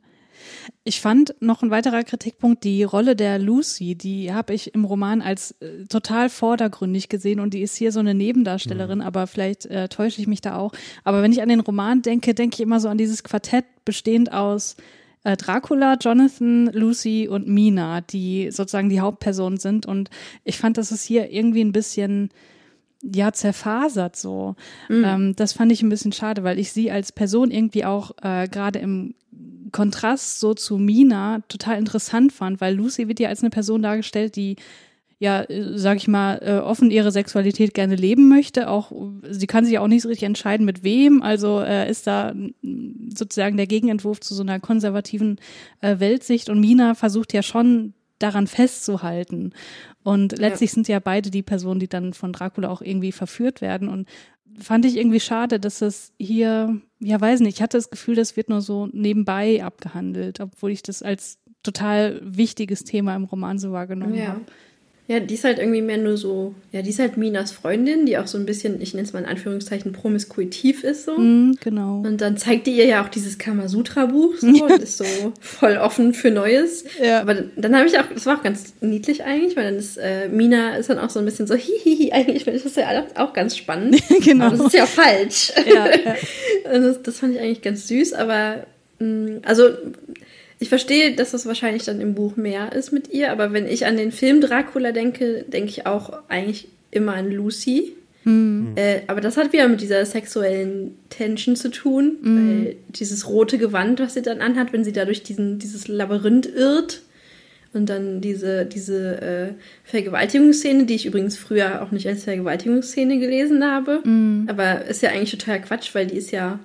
Ich fand noch ein weiterer Kritikpunkt, die Rolle der Lucy, die habe ich im Roman als äh, total vordergründig gesehen und die ist hier so eine Nebendarstellerin, aber vielleicht äh, täusche ich mich da auch. Aber wenn ich an den Roman denke, denke ich immer so an dieses Quartett bestehend aus äh, Dracula, Jonathan, Lucy und Mina, die sozusagen die Hauptpersonen sind. Und ich fand, das ist hier irgendwie ein bisschen ja, zerfasert so. Ähm, das fand ich ein bisschen schade, weil ich sie als Person irgendwie auch äh, gerade im Kontrast so zu Mina total interessant fand, weil Lucy wird ja als eine Person dargestellt, die ja, äh, sag ich mal, äh, offen ihre Sexualität gerne leben möchte. Auch sie kann sich auch nicht so richtig entscheiden, mit wem. Also äh, ist da sozusagen der Gegenentwurf zu so einer konservativen äh, Weltsicht. Und Mina versucht ja schon daran festzuhalten. Und letztlich sind ja beide die Personen, die dann von Dracula auch irgendwie verführt werden. Und fand ich irgendwie schade, dass es hier, ja, weiß nicht, ich hatte das Gefühl, das wird nur so nebenbei abgehandelt, obwohl ich das als total wichtiges Thema im Roman so wahrgenommen Ja. habe. Ja, die ist halt irgendwie mehr nur so, ja, die ist halt Minas Freundin, die auch so ein bisschen, ich nenne es mal in Anführungszeichen, promiskuitiv ist so. Mhm, genau. Und dann zeigt die ihr ja auch dieses Kamasutra-Buch so und ist so voll offen für Neues. Ja. Aber dann, dann habe ich auch, das war auch ganz niedlich eigentlich, weil dann ist äh, Mina ist dann auch so ein bisschen so, hihihi, eigentlich finde ich das ja auch, ganz spannend. Genau. Aber das ist ja falsch. Ja, ja. Das, das fand ich eigentlich ganz süß, aber mh, also ich verstehe, dass das wahrscheinlich dann im Buch mehr ist mit ihr, aber wenn ich an den Film Dracula denke, denke ich auch eigentlich immer an Lucy. Äh, aber das hat wieder mit dieser sexuellen Tension zu tun, weil dieses rote Gewand, was sie dann anhat, wenn sie da durch diesen, dieses Labyrinth irrt und dann diese, diese äh, Vergewaltigungsszene, die ich übrigens früher auch nicht als Vergewaltigungsszene gelesen habe, aber ist ja eigentlich total Quatsch, weil die ist ja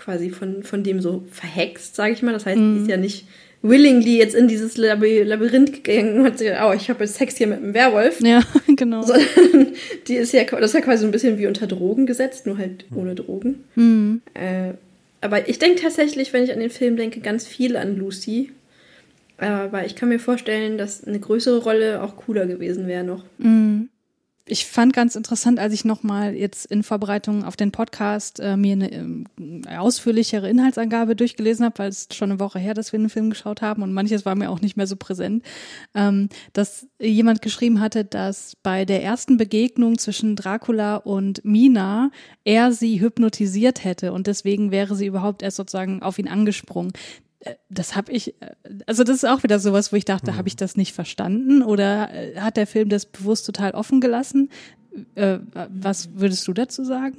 quasi von, von dem so verhext, sage ich mal. Das heißt, die ist ja nicht willingly jetzt in dieses Laby Labyrinth gegangen und hat sich gedacht, oh, ich habe jetzt Sex hier mit einem Werwolf. Ja, genau. Sondern die ist ja, das ist ja quasi so ein bisschen wie unter Drogen gesetzt, nur halt ohne Drogen. Mhm. Äh, aber ich denke tatsächlich, wenn ich an den Film denke, ganz viel an Lucy. Aber ich kann mir vorstellen, dass eine größere Rolle auch cooler gewesen wäre noch. Ich fand ganz interessant, als ich nochmal jetzt in Vorbereitung auf den Podcast äh, mir eine ähm, ausführlichere Inhaltsangabe durchgelesen habe, weil es schon eine Woche her, dass wir einen Film geschaut haben und manches war mir auch nicht mehr so präsent, ähm, dass jemand geschrieben hatte, dass bei der ersten Begegnung zwischen Dracula und Mina er sie hypnotisiert hätte und deswegen wäre sie überhaupt erst sozusagen auf ihn angesprungen. Äh, das habe ich, äh, also das ist auch wieder sowas, wo ich dachte, habe ich das nicht verstanden oder äh, hat der Film das bewusst total offen gelassen? Äh, was würdest du dazu sagen?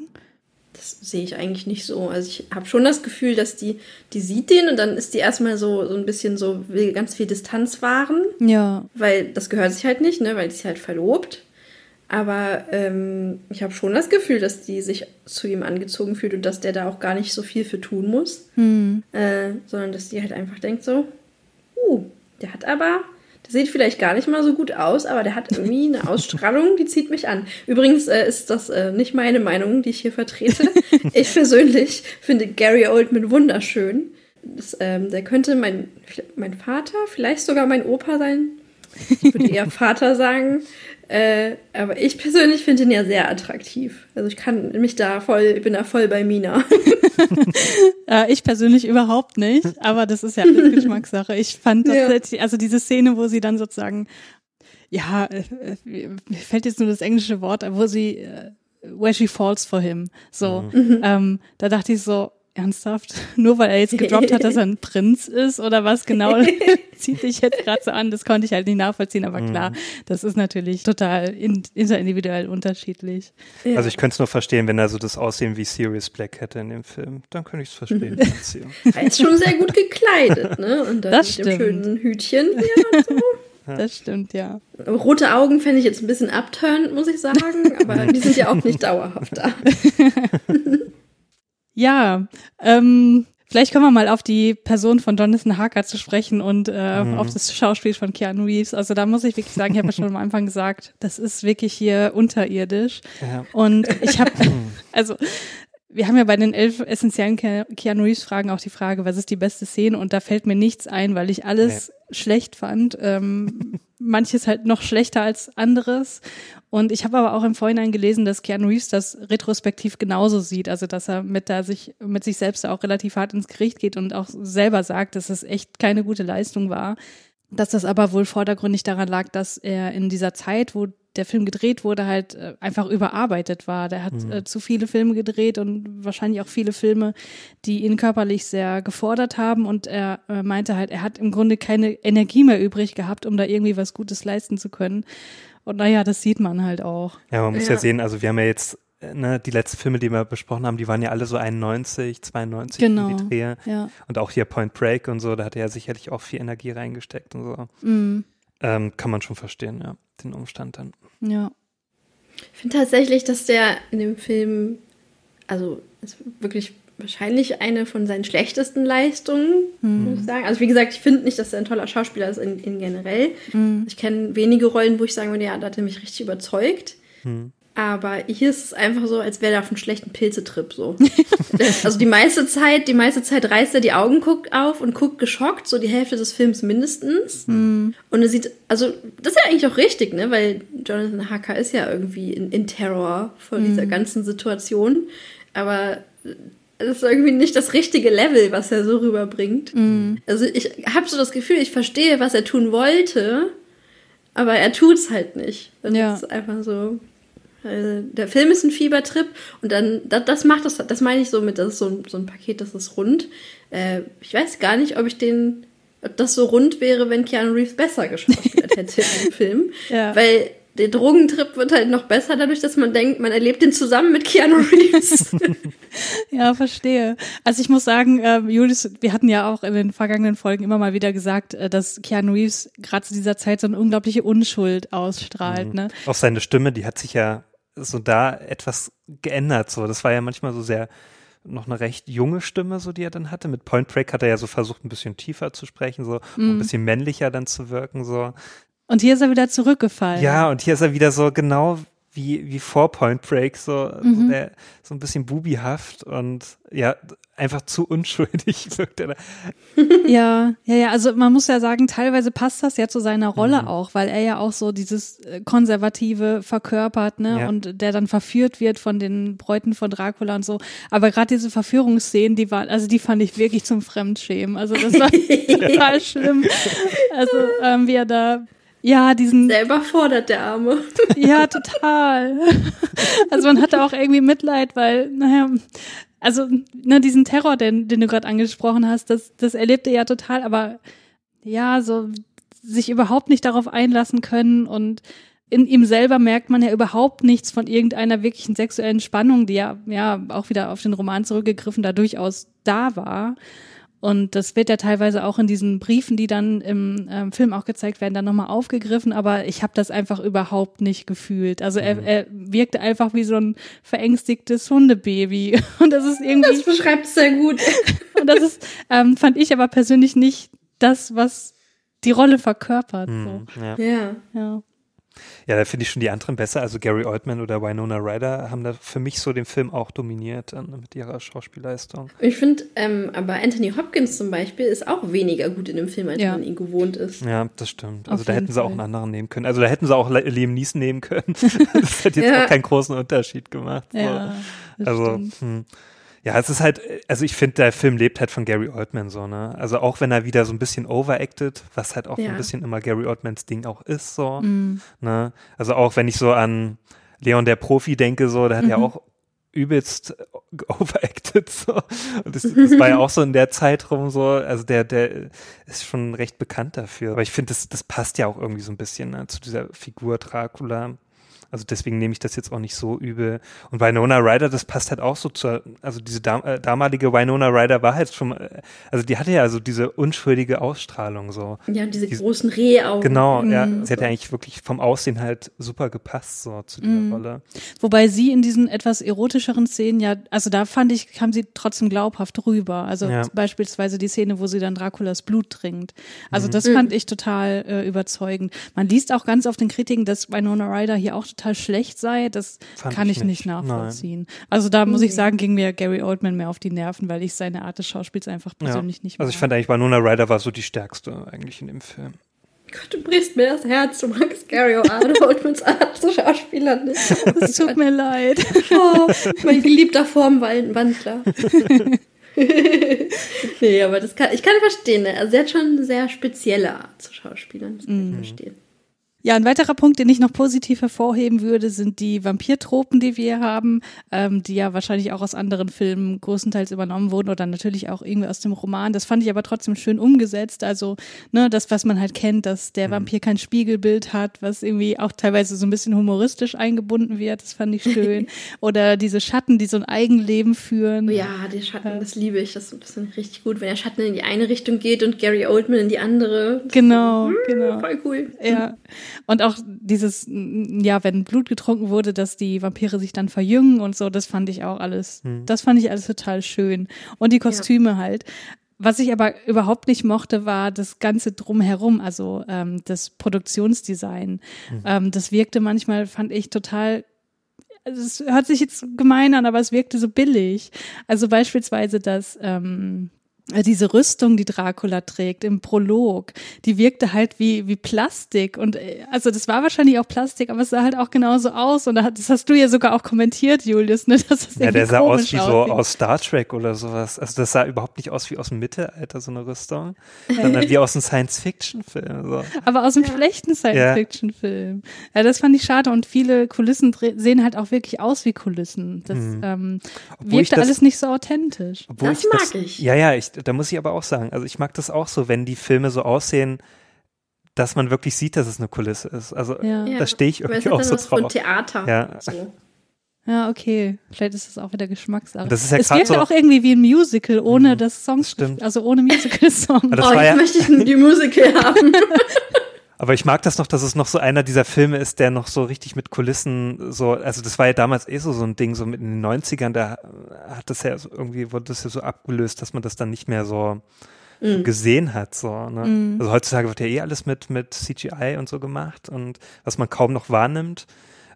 Das sehe ich eigentlich nicht so. Also ich habe schon das Gefühl, dass die, die sieht den und dann ist die erstmal so, so ein bisschen so, will ganz viel Distanz wahren, Ja, weil das gehört sich halt nicht, ne, weil die ist halt verlobt. Aber ähm, ich habe schon das Gefühl, dass die sich zu ihm angezogen fühlt und dass der da auch gar nicht so viel für tun muss. Äh, sondern dass die halt einfach denkt so, uh, der hat aber, Der sieht vielleicht gar nicht mal so gut aus, aber der hat irgendwie eine Ausstrahlung, die zieht mich an. Übrigens äh, ist das äh, nicht meine Meinung, die ich hier vertrete. ich persönlich finde Gary Oldman wunderschön. Das, ähm, der könnte mein, mein Vater, vielleicht sogar mein Opa sein. Ich würde eher Vater sagen. Äh, aber ich persönlich finde ihn ja sehr attraktiv. Also ich kann mich da voll, ich bin da voll bei Mina. äh, ich persönlich überhaupt nicht, aber das ist ja alles Geschmackssache. Ich fand tatsächlich, ja. also diese Szene, wo sie dann sozusagen, ja, äh, mir fällt jetzt nur das englische Wort, wo sie, äh, where she falls for him. So, mhm. ähm, da dachte ich so, ernsthaft? Nur weil er jetzt gedroppt hat, dass er ein Prinz ist oder was genau zieht dich jetzt gerade so an? Das konnte ich halt nicht nachvollziehen, aber klar, mhm. das ist natürlich total in, interindividuell unterschiedlich. Ja. Also ich könnte es nur verstehen, wenn er so das Aussehen wie Sirius Black hätte in dem Film. Dann könnte ich es verstehen. er ist schon sehr gut gekleidet, ne? Und dann das mit stimmt. dem schönen Hütchen. Ja, so. Das stimmt, ja. Rote Augen fände ich jetzt ein bisschen abturnt, muss ich sagen, aber die sind ja auch nicht dauerhaft da. Ja, ähm, vielleicht kommen wir mal auf die Person von Jonathan Harker zu sprechen und äh, mhm. auf das Schauspiel von Keanu Reeves. Also da muss ich wirklich sagen, ich habe ja schon am Anfang gesagt, das ist wirklich hier unterirdisch. Ja. Und ich habe, also wir haben ja bei den elf essentiellen Keanu Reeves Fragen auch die Frage, was ist die beste Szene? Und da fällt mir nichts ein, weil ich alles nee. schlecht fand. Ähm, manches halt noch schlechter als anderes. Und ich habe aber auch im Vorhinein gelesen, dass Keanu Reeves das retrospektiv genauso sieht. Also dass er mit da sich mit sich selbst auch relativ hart ins Gericht geht und auch selber sagt, dass es echt keine gute Leistung war. Dass das aber wohl vordergründig daran lag, dass er in dieser Zeit, wo der Film gedreht wurde, halt äh, einfach überarbeitet war. Der hat mhm. äh, zu viele Filme gedreht und wahrscheinlich auch viele Filme, die ihn körperlich sehr gefordert haben. Und er äh, meinte halt, er hat im Grunde keine Energie mehr übrig gehabt, um da irgendwie was Gutes leisten zu können. Und naja, das sieht man halt auch. Ja, man muss ja, ja sehen, also wir haben ja jetzt ne, die letzten Filme, die wir besprochen haben, die waren ja alle so 91, 92 genau, die Drehe. Ja. Und auch hier Point Break und so, da hat er ja sicherlich auch viel Energie reingesteckt und so. Mhm. Ähm, kann man schon verstehen, ja, den Umstand dann. Ja. Ich finde tatsächlich, dass der in dem Film, also ist wirklich wahrscheinlich eine von seinen schlechtesten Leistungen, hm. muss ich sagen. Also wie gesagt, ich finde nicht, dass er ein toller Schauspieler ist in, in generell. Hm. Ich kenne wenige Rollen, wo ich sagen würde, ja, da hat er mich richtig überzeugt. Hm. Aber hier ist es einfach so, als wäre er auf einem schlechten Pilzetrip so. also die meiste Zeit, die meiste Zeit reißt er die Augen, guckt auf und guckt geschockt, so die Hälfte des Films mindestens. Mm. Und er sieht, also das ist ja eigentlich auch richtig, ne? Weil Jonathan Hacker ist ja irgendwie in, in Terror von mm. dieser ganzen Situation. Aber es ist irgendwie nicht das richtige Level, was er so rüberbringt. Mm. Also ich habe so das Gefühl, ich verstehe, was er tun wollte, aber er tut's halt nicht. Und ja. das ist einfach so. Also der Film ist ein Fiebertrip und dann, das, das macht das, das meine ich so mit, das ist so ein, so ein Paket, das ist rund. Äh, ich weiß gar nicht, ob ich den, ob das so rund wäre, wenn Keanu Reeves besser geschauspielt hätte im Film. Ja. Weil der Drogentrip wird halt noch besser dadurch, dass man denkt, man erlebt den zusammen mit Keanu Reeves. ja, verstehe. Also ich muss sagen, äh, Julius, wir hatten ja auch in den vergangenen Folgen immer mal wieder gesagt, äh, dass Keanu Reeves gerade zu dieser Zeit so eine unglaubliche Unschuld ausstrahlt. Mhm. Ne? Auch seine Stimme, die hat sich ja so da etwas geändert. So, das war ja manchmal so sehr noch eine recht junge Stimme, so die er dann hatte. Mit Point Break hat er ja so versucht, ein bisschen tiefer zu sprechen, so mm. ein mhm. bisschen männlicher dann zu wirken. So. Und hier ist er wieder zurückgefallen. Ja, und hier ist er wieder so genau wie, wie vor Point Break, so, mhm. so, der, so ein bisschen bubihaft und ja, einfach zu unschuldig wirkt er da. Ja, ja, ja, also man muss ja sagen, teilweise passt das ja zu seiner Rolle mhm. auch, weil er ja auch so dieses äh, konservative verkörpert, ne, ja. und der dann verführt wird von den Bräuten von Dracula und so. Aber gerade diese Verführungsszenen, die waren, also die fand ich wirklich zum Fremdschämen. Also das war total schlimm. Also ähm, wie er da ja, diesen. Selber fordert der Arme. Ja, total. Also man hatte auch irgendwie Mitleid, weil, naja, also ne, diesen Terror, den, den du gerade angesprochen hast, das, das erlebt er ja total, aber ja, so sich überhaupt nicht darauf einlassen können und in ihm selber merkt man ja überhaupt nichts von irgendeiner wirklichen sexuellen Spannung, die ja, ja auch wieder auf den Roman zurückgegriffen da durchaus da war. Und das wird ja teilweise auch in diesen Briefen, die dann im ähm, Film auch gezeigt werden, dann nochmal aufgegriffen. Aber ich habe das einfach überhaupt nicht gefühlt. Also er, mhm. er wirkte einfach wie so ein verängstigtes Hundebaby. Und das ist irgendwie. Das beschreibt es sehr gut. Und das ist, ähm, fand ich aber persönlich nicht das, was die Rolle verkörpert. So. ja. Ja. Ja. Ja, da finde ich schon die anderen besser. Also Gary Oldman oder Winona Ryder haben da für mich so den Film auch dominiert dann mit ihrer Schauspielleistung. Ich finde, ähm, aber Anthony Hopkins zum Beispiel ist auch weniger gut in dem Film, als Ja. man ihn gewohnt ist. Ja, das stimmt. Auf Also da jeden hätten sie auch Fall. einen anderen nehmen können. Also da hätten sie auch Li- Liam Neeson nehmen können. Das hätte jetzt Ja. auch keinen großen Unterschied gemacht. So. Ja, das also, stimmt. hm. Ja, es ist halt, also ich finde, der Film lebt halt von Gary Oldman so, ne? Also auch wenn er wieder so ein bisschen overacted, was halt auch so Ja. ein bisschen immer Gary Oldmans Ding auch ist, so, Mhm. ne? Also auch wenn ich so an Leon der Profi denke, so, da hat er Mhm. auch übelst overacted, so. Und das, das war ja auch so in der Zeit rum so, also der, der ist schon recht bekannt dafür. Aber ich finde, das, das passt ja auch irgendwie so ein bisschen ne, zu dieser Figur Dracula. Also deswegen nehme ich das jetzt auch nicht so übel. Und Winona Ryder, das passt halt auch so zur, also diese dam äh, damalige Winona Ryder war halt schon, äh, also die hatte ja so diese unschuldige Ausstrahlung so. Ja, und diese Die- großen Rehaugen. Genau, ja, Mhm. sie hat ja eigentlich wirklich vom Aussehen halt super gepasst so zu dieser Mhm. Rolle. Wobei sie in diesen etwas erotischeren Szenen ja, also da fand ich, kam sie trotzdem glaubhaft rüber. Also Ja. beispielsweise die Szene, wo sie dann Draculas Blut trinkt. Also Mhm. das fand ich total äh, überzeugend. Man liest auch ganz auf den Kritiken, dass Winona Ryder hier auch total schlecht sei. Das Fand kann ich ich nicht nicht. nachvollziehen. Also da muss ich sagen, ging mir Gary Oldman mehr auf die Nerven, weil ich seine Art des Schauspiels einfach persönlich ja. nicht Also ich mag. fand eigentlich Winona Ryder war so die stärkste eigentlich in dem Film. Gott, du brichst mir das Herz. Du magst Gary Oldmans Art zu Schauspielern nicht. Es tut mir leid. Oh, mein geliebter Formwandler. nee, aber das kann, ich kann verstehen. Ne? Also, sie hat schon eine sehr spezielle Art zu Schauspielern. Das kann ich verstehen. Ja, ein weiterer Punkt, den ich noch positiv hervorheben würde, sind die Vampirtropen, die wir haben, ähm, die ja wahrscheinlich auch aus anderen Filmen größtenteils übernommen wurden oder natürlich auch irgendwie aus dem Roman. Das fand ich aber trotzdem schön umgesetzt. Also, ne, das, was man halt kennt, dass der Vampir kein Spiegelbild hat, was irgendwie auch teilweise so ein bisschen humoristisch eingebunden wird, das fand ich schön. oder diese Schatten, die so ein Eigenleben führen. Oh ja, die Schatten, das liebe ich. Das, das finde ich richtig gut, wenn der Schatten in die eine Richtung geht und Gary Oldman in die andere. Das Genau, so, genau. Voll cool. Ja. Und auch dieses, ja, wenn Blut getrunken wurde, dass die Vampire sich dann verjüngen und so, das fand ich auch alles, das fand ich alles total schön. Und die Kostüme halt. Was ich aber überhaupt nicht mochte, war das Ganze drumherum, also ähm, das Produktionsdesign. Ähm, das wirkte manchmal, fand ich total also es hört sich jetzt gemein an, aber es wirkte so billig. Also beispielsweise das ähm, äh, diese Rüstung, die Dracula trägt im Prolog, die wirkte halt wie, wie Plastik. Und äh, also das war wahrscheinlich auch Plastik, aber es sah halt auch genauso aus. Und das hast du ja sogar auch kommentiert, Julius, ne? Dass das Ja, der sah aus wie so aus Star Trek oder sowas. Also das sah überhaupt nicht aus wie aus dem Mittelalter, so eine Rüstung, sondern wie aus einem Science-Fiction-Film. So. Aber aus einem schlechten Science-Fiction-Film. Ja. das fand ich schade. Und viele Kulissen sehen halt auch wirklich aus wie Kulissen. Das ähm, Mhm. Ich wirkte das- alles nicht so authentisch. Das ich mag das, ich. Ja, ja, ich, da muss ich aber auch sagen, also ich mag das auch so, wenn die Filme so aussehen, dass man wirklich sieht, dass es eine Kulisse ist. Also Ja. Da stehe ich irgendwie auch so was von drauf. Theater. Ja. So. Ja, okay. Vielleicht ist es auch wieder Geschmackssache. Das ist ja es grad wirkte so- auch irgendwie wie ein Musical ohne das Songs, stimmt. also ohne Musical-Song. Das oh, jetzt ja- möchte ich ein Musical haben. Aber ich mag das noch, dass es noch so einer dieser Filme ist, der noch so richtig mit Kulissen so, also das war ja damals eh so so ein Ding, so mit in den 90ern, da hat das ja so irgendwie, wurde das ja so abgelöst, dass man das dann nicht mehr so gesehen hat, so, ne? Also heutzutage wird ja eh alles mit, mit CGI und so gemacht und was man kaum noch wahrnimmt.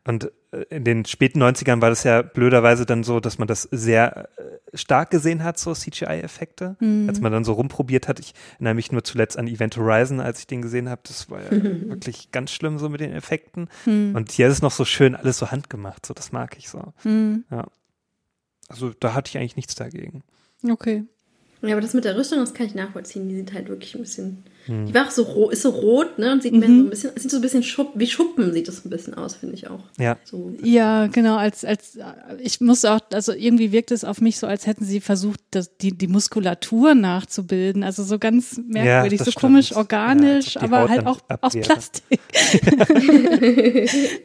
Und äh, in den späten 90ern war das ja blöderweise dann so, dass man das sehr äh, stark gesehen hat, so CGI-Effekte. Als man dann so rumprobiert hat. Ich erinnere mich nur zuletzt an Event Horizon, als ich den gesehen habe. Das war ja wirklich ganz schlimm so mit den Effekten. Und hier ist es noch so schön alles so handgemacht. So, das mag ich so. Ja. Also da hatte ich eigentlich nichts dagegen. Okay. Ja, aber das mit der Rüstung, das kann ich nachvollziehen. Die sieht halt wirklich ein bisschen. Hm. Die war auch so rot, ist so rot, ne? Und sieht mehr so ein bisschen, sieht so ein bisschen Schupp, wie Schuppen sieht das ein bisschen aus, finde ich auch. Ja. So. Ja, genau, als, als, ich muss auch, also irgendwie wirkt es auf mich so, als hätten sie versucht, das, die, die Muskulatur nachzubilden. Also so ganz merkwürdig, das so stimmt. komisch Ja, organisch, die aber Haut halt auch aus. Plastik.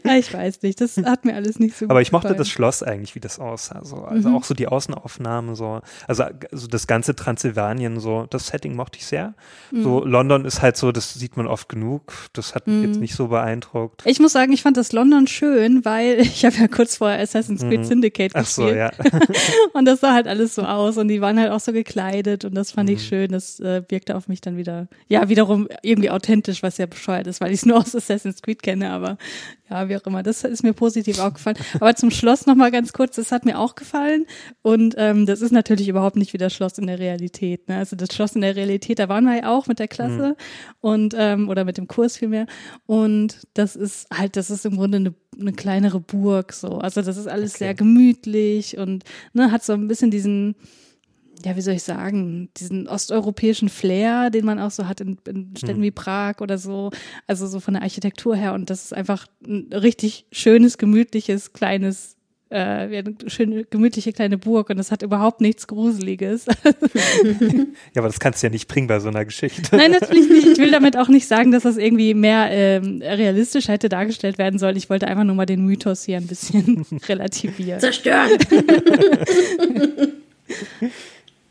ja, ich weiß nicht, das hat mir alles nicht so Aber gut ich mochte gefallen. das Schloss eigentlich, wie das aussah. So. Also Mhm. auch so die Außenaufnahmen, so. Also, also das ganze Transsilvanien, so, das Setting mochte ich sehr. Mhm. So, London ist halt so, das sieht man oft genug. Das hat mich mhm. jetzt nicht so beeindruckt. Ich muss sagen, ich fand das London schön, weil ich habe ja kurz vorher Assassin's Creed mhm. Syndicate Ach gespielt. So, ja. und das sah halt alles so aus und die waren halt auch so gekleidet und das fand ich mhm. schön. Das äh, wirkte auf mich dann wieder, ja, wiederum irgendwie authentisch, was ja bescheuert ist, weil ich es nur aus Assassin's Creed kenne, aber ja, wie auch immer. Das ist mir positiv aufgefallen. Aber zum Schloss nochmal ganz kurz, das hat mir auch gefallen. Und ähm, das ist natürlich überhaupt nicht wie das Schloss in der Realität. Ne? Also das Schloss in der Realität, da waren wir ja auch mit der Klasse mhm. und ähm, oder mit dem Kurs vielmehr. Und das ist halt, das ist im Grunde eine, eine kleinere Burg so. Also das ist alles okay. sehr gemütlich und ne, hat so ein bisschen diesen ja, wie soll ich sagen, diesen osteuropäischen Flair, den man auch so hat in, in Städten mhm. wie Prag oder so, also so von der Architektur her. Und das ist einfach ein richtig schönes, gemütliches, kleines, äh, eine schöne, gemütliche kleine Burg und das hat überhaupt nichts Gruseliges. ja, aber das kannst du ja nicht bringen bei so einer Geschichte. Nein, natürlich nicht. Ich will damit auch nicht sagen, dass das irgendwie mehr ähm, realistisch hätte dargestellt werden soll. Ich wollte einfach nur mal den Mythos hier ein bisschen relativieren. Zerstören!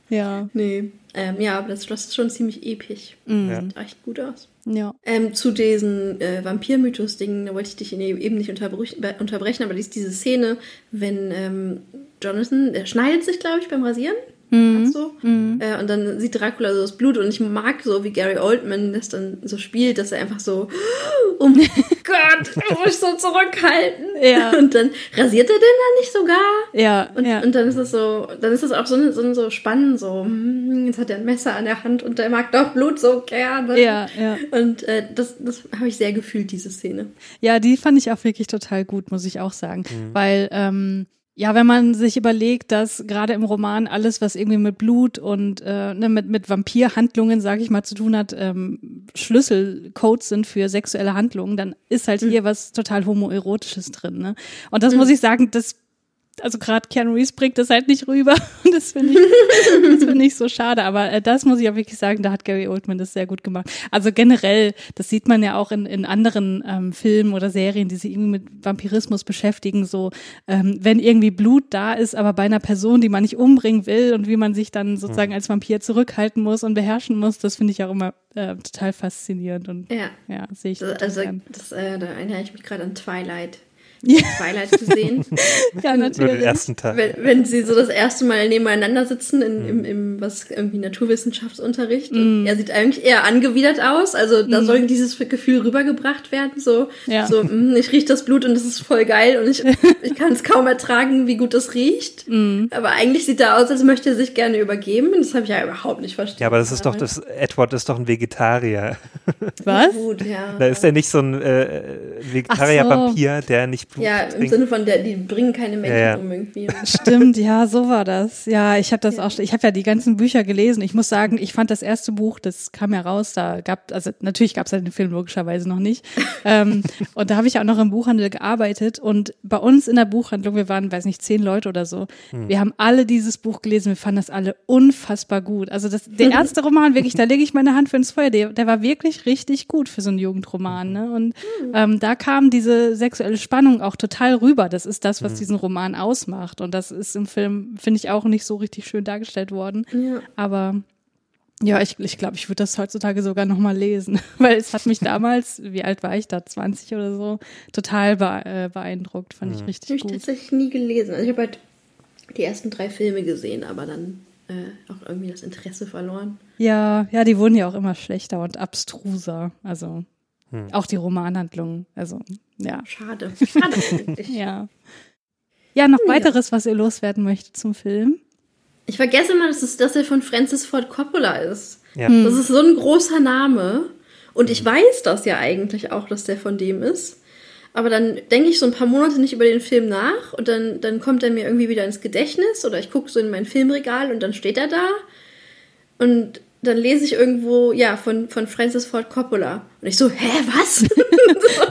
Ja. Nee. Ähm, ja, aber das Schloss ist schon ziemlich episch. Mhm. Sieht echt gut aus. Ja. Ähm, zu diesen äh, Vampir-Mythos-Dingen, da wollte ich dich eben nicht unterbrechen, aber diese Szene, wenn ähm, Jonathan, der schneidet sich, glaube ich, beim Rasieren. Mhm. So. Mhm. Äh, und dann sieht Dracula so das Blut und ich mag so, wie Gary Oldman das dann so spielt, dass er einfach so, oh Gott, ich muss so zurückhalten. Ja. Und dann rasiert er den dann nicht sogar. Ja. Und, ja. und dann ist es so, dann ist es auch so, so, so spannend, so, hm, jetzt hat er ein Messer an der Hand und der mag doch Blut so gerne. Ja, ja. Und äh, das, das habe ich sehr gefühlt, diese Szene. Ja, die fand ich auch wirklich total gut, muss ich auch sagen. Mhm. Weil, ähm, ja, wenn man sich überlegt, dass gerade im Roman alles, was irgendwie mit Blut und äh, ne, mit, mit Vampirhandlungen, sage ich mal, zu tun hat, ähm, Schlüsselcodes sind für sexuelle Handlungen, dann ist halt mhm. hier was total homoerotisches drin. Ne? Und das mhm. muss ich sagen, das also gerade Keanu Reeves bringt das halt nicht rüber. Und das finde ich, das finde ich so schade. Aber äh, das muss ich auch wirklich sagen, da hat Gary Oldman das sehr gut gemacht. Also generell, das sieht man ja auch in, in anderen ähm, Filmen oder Serien, die sich irgendwie mit Vampirismus beschäftigen. So, ähm, wenn irgendwie Blut da ist, aber bei einer Person, die man nicht umbringen will und wie man sich dann sozusagen als Vampir zurückhalten muss und beherrschen muss, das finde ich auch immer äh, total faszinierend. Und ja, ja sehe ich. Das, also, das, äh, da erinnere ich mich gerade an Twilight ja. Twilight gesehen. ja, natürlich. Nur den ersten Teil. Wenn, wenn, sie so das erste Mal nebeneinander sitzen in, mhm. im, im, was irgendwie Naturwissenschaftsunterricht. Mhm. er sieht eigentlich eher angewidert aus. Also da mhm. soll dieses Gefühl rübergebracht werden. So, ja. so mh, hm, ich rieche das Blut und das ist voll geil und ich, ich kann es kaum ertragen, wie gut das riecht. Mhm. Aber eigentlich sieht er aus, als möchte er sich gerne übergeben. Das habe ich ja überhaupt nicht verstanden. Ja, aber das ist doch, das Edward ist doch ein Vegetarier. Was? Gut, ja. Da ist er nicht so ein äh, Vegetarier-Vampir, der nicht Blut Ja, im Sinne von, der, die bringen keine Menschen ja, ja. um irgendwie. Stimmt, ja, so war das. Ja, ich habe das ja. auch, ich habe ja die ganzen Bücher gelesen. Ich muss sagen, ich fand das erste Buch, das kam ja raus, da gab, also natürlich gab es halt den Film logischerweise noch nicht. ähm, und da habe ich auch noch im Buchhandel gearbeitet und bei uns in der Buchhandlung, wir waren, weiß nicht, zehn Leute oder so, hm. wir haben alle dieses Buch gelesen, wir fanden das alle unfassbar gut. Also das, der erste Roman, wirklich, da lege ich meine Hand für ins Feuer, der, der war wirklich richtig gut für so einen Jugendroman. Ne? Und hm. ähm, da kam diese sexuelle Spannung auch total rüber. Das ist das, was mhm. diesen Roman ausmacht. Und das ist im Film, finde ich, auch nicht so richtig schön dargestellt worden. Ja. Aber ja, ich glaube, ich, glaub, ich würde das heutzutage sogar nochmal lesen, weil es hat mich damals, wie alt war ich da, 20 oder so, total äh, beeindruckt, fand ich mhm. richtig hab gut. Ich habe tatsächlich nie gelesen. Also ich habe halt die ersten drei Filme gesehen, aber dann äh, auch irgendwie das Interesse verloren. Ja, ja, die wurden ja auch immer schlechter und abstruser. Also hm. auch die Romanhandlung. Also ja. Schade. Schade ja. Ja, noch ja. weiteres, was ihr loswerden möchtet zum Film. Ich vergesse immer, dass, es, dass er von Francis Ford Coppola ist. Ja. Hm. Das ist so ein großer Name. Und ich weiß das ja eigentlich auch, dass der von dem ist. Aber dann denke ich so ein paar Monate nicht über den Film nach und dann, dann kommt er mir irgendwie wieder ins Gedächtnis oder ich gucke so in mein Filmregal und dann steht er da. Und dann lese ich irgendwo, ja, von, von Francis Ford Coppola. Und ich so, hä, was? so,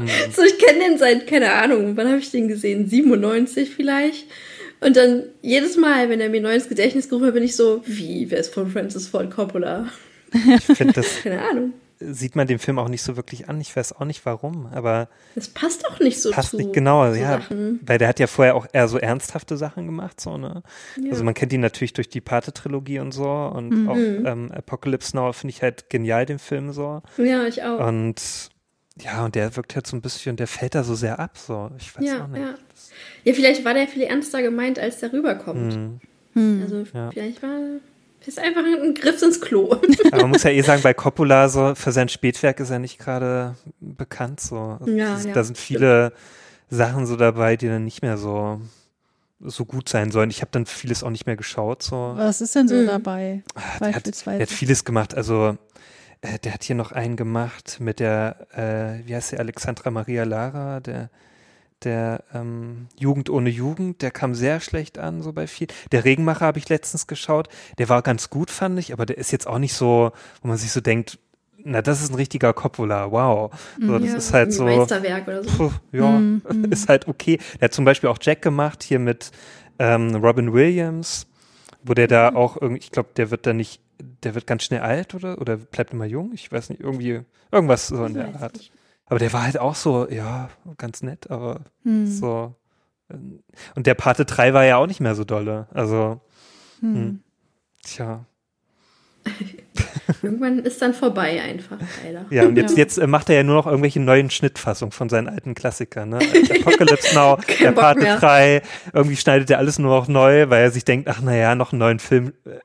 mhm. so, ich kenne den seit, keine Ahnung, wann habe ich den gesehen? 97 vielleicht. Und dann jedes Mal, wenn er mir neu ins Gedächtnis gerufen hat, bin ich so, wie, wer ist von Francis Ford Coppola? Ich finde das. keine Ahnung. Sieht man den Film auch nicht so wirklich an. Ich weiß auch nicht warum, aber. Das passt auch nicht so passt zu, nicht genau, ja. Sachen. Weil der hat ja vorher auch eher so ernsthafte Sachen gemacht, so, ne? Ja. Also man kennt ihn natürlich durch die Pate-Trilogie und so und Mhm. auch ähm, Apocalypse Now finde ich halt genial, den Film so. Ja, ich auch. Und ja, und der wirkt halt so ein bisschen, der fällt da so sehr ab, so. Ich weiß ja, auch nicht. ja. Ja, vielleicht war der viel ernster gemeint, als der rüberkommt. Hm. Also Ja. vielleicht war ist einfach ein Griff ins Klo. Aber man muss ja eh sagen, bei Coppola so, für sein Spätwerk ist er nicht gerade bekannt, so. Ja, das- ja. Da sind viele Sachen so dabei, die dann nicht mehr so, so gut sein sollen. Ich habe dann vieles auch nicht mehr geschaut, so. Was ist denn so Mhm. dabei? Der hat, der hat vieles gemacht. Also äh, der hat hier noch einen gemacht mit der, äh, wie heißt der, Alexandra Maria Lara, der, der ähm, Jugend ohne Jugend, der kam sehr schlecht an, so bei viel. Der Regenmacher habe ich letztens geschaut, der war ganz gut, fand ich, aber der ist jetzt auch nicht so, wo man sich so denkt, na, das ist ein richtiger Coppola, wow. So, das Ja, ist halt so. Meisterwerk oder so. Puh, ja, ist halt okay. Der hat zum Beispiel auch Jack gemacht, hier mit ähm, Robin Williams, wo der da auch irgendwie, ich glaube, der wird da nicht, der wird ganz schnell alt oder, oder bleibt immer jung, ich weiß nicht, irgendwie, irgendwas so in der Art. nicht. Aber der war halt auch so, ja, ganz nett, aber Hm. so. ähm, Und der Pate 3 war ja auch nicht mehr so dolle. Also, Hm. hm. tja. Irgendwann ist dann vorbei einfach, leider. Ja, und jetzt, Ja. jetzt äh, macht er ja nur noch irgendwelche neuen Schnittfassungen von seinen alten Klassikern. Ne? Apocalypse Now, der Pate mehr. 3, irgendwie schneidet er alles nur noch neu, weil er sich denkt, ach naja, noch einen neuen Film äh,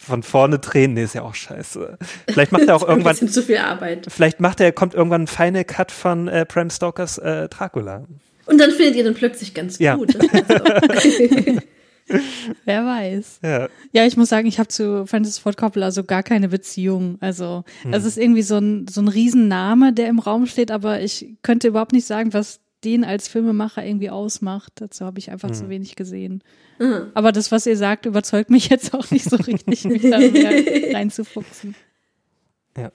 von vorne drehen, nee, ist ja auch scheiße. Vielleicht macht er auch Ein irgendwann, bisschen zu viel Arbeit. vielleicht macht er, kommt irgendwann ein Final Cut von äh, Bram Stokers äh, Dracula. Und dann findet ihr den plötzlich ganz Ja. gut. Wer weiß. Ja. Ja, ich muss sagen, ich habe zu Francis Ford Coppola so gar keine Beziehung. Also es ist irgendwie so ein, so ein Riesenname, der im Raum steht, aber ich könnte überhaupt nicht sagen, was den als Filmemacher irgendwie ausmacht. Dazu habe ich einfach zu wenig gesehen. Mhm. Aber das, was ihr sagt, überzeugt mich jetzt auch nicht so richtig, mich da mehr reinzufuchsen.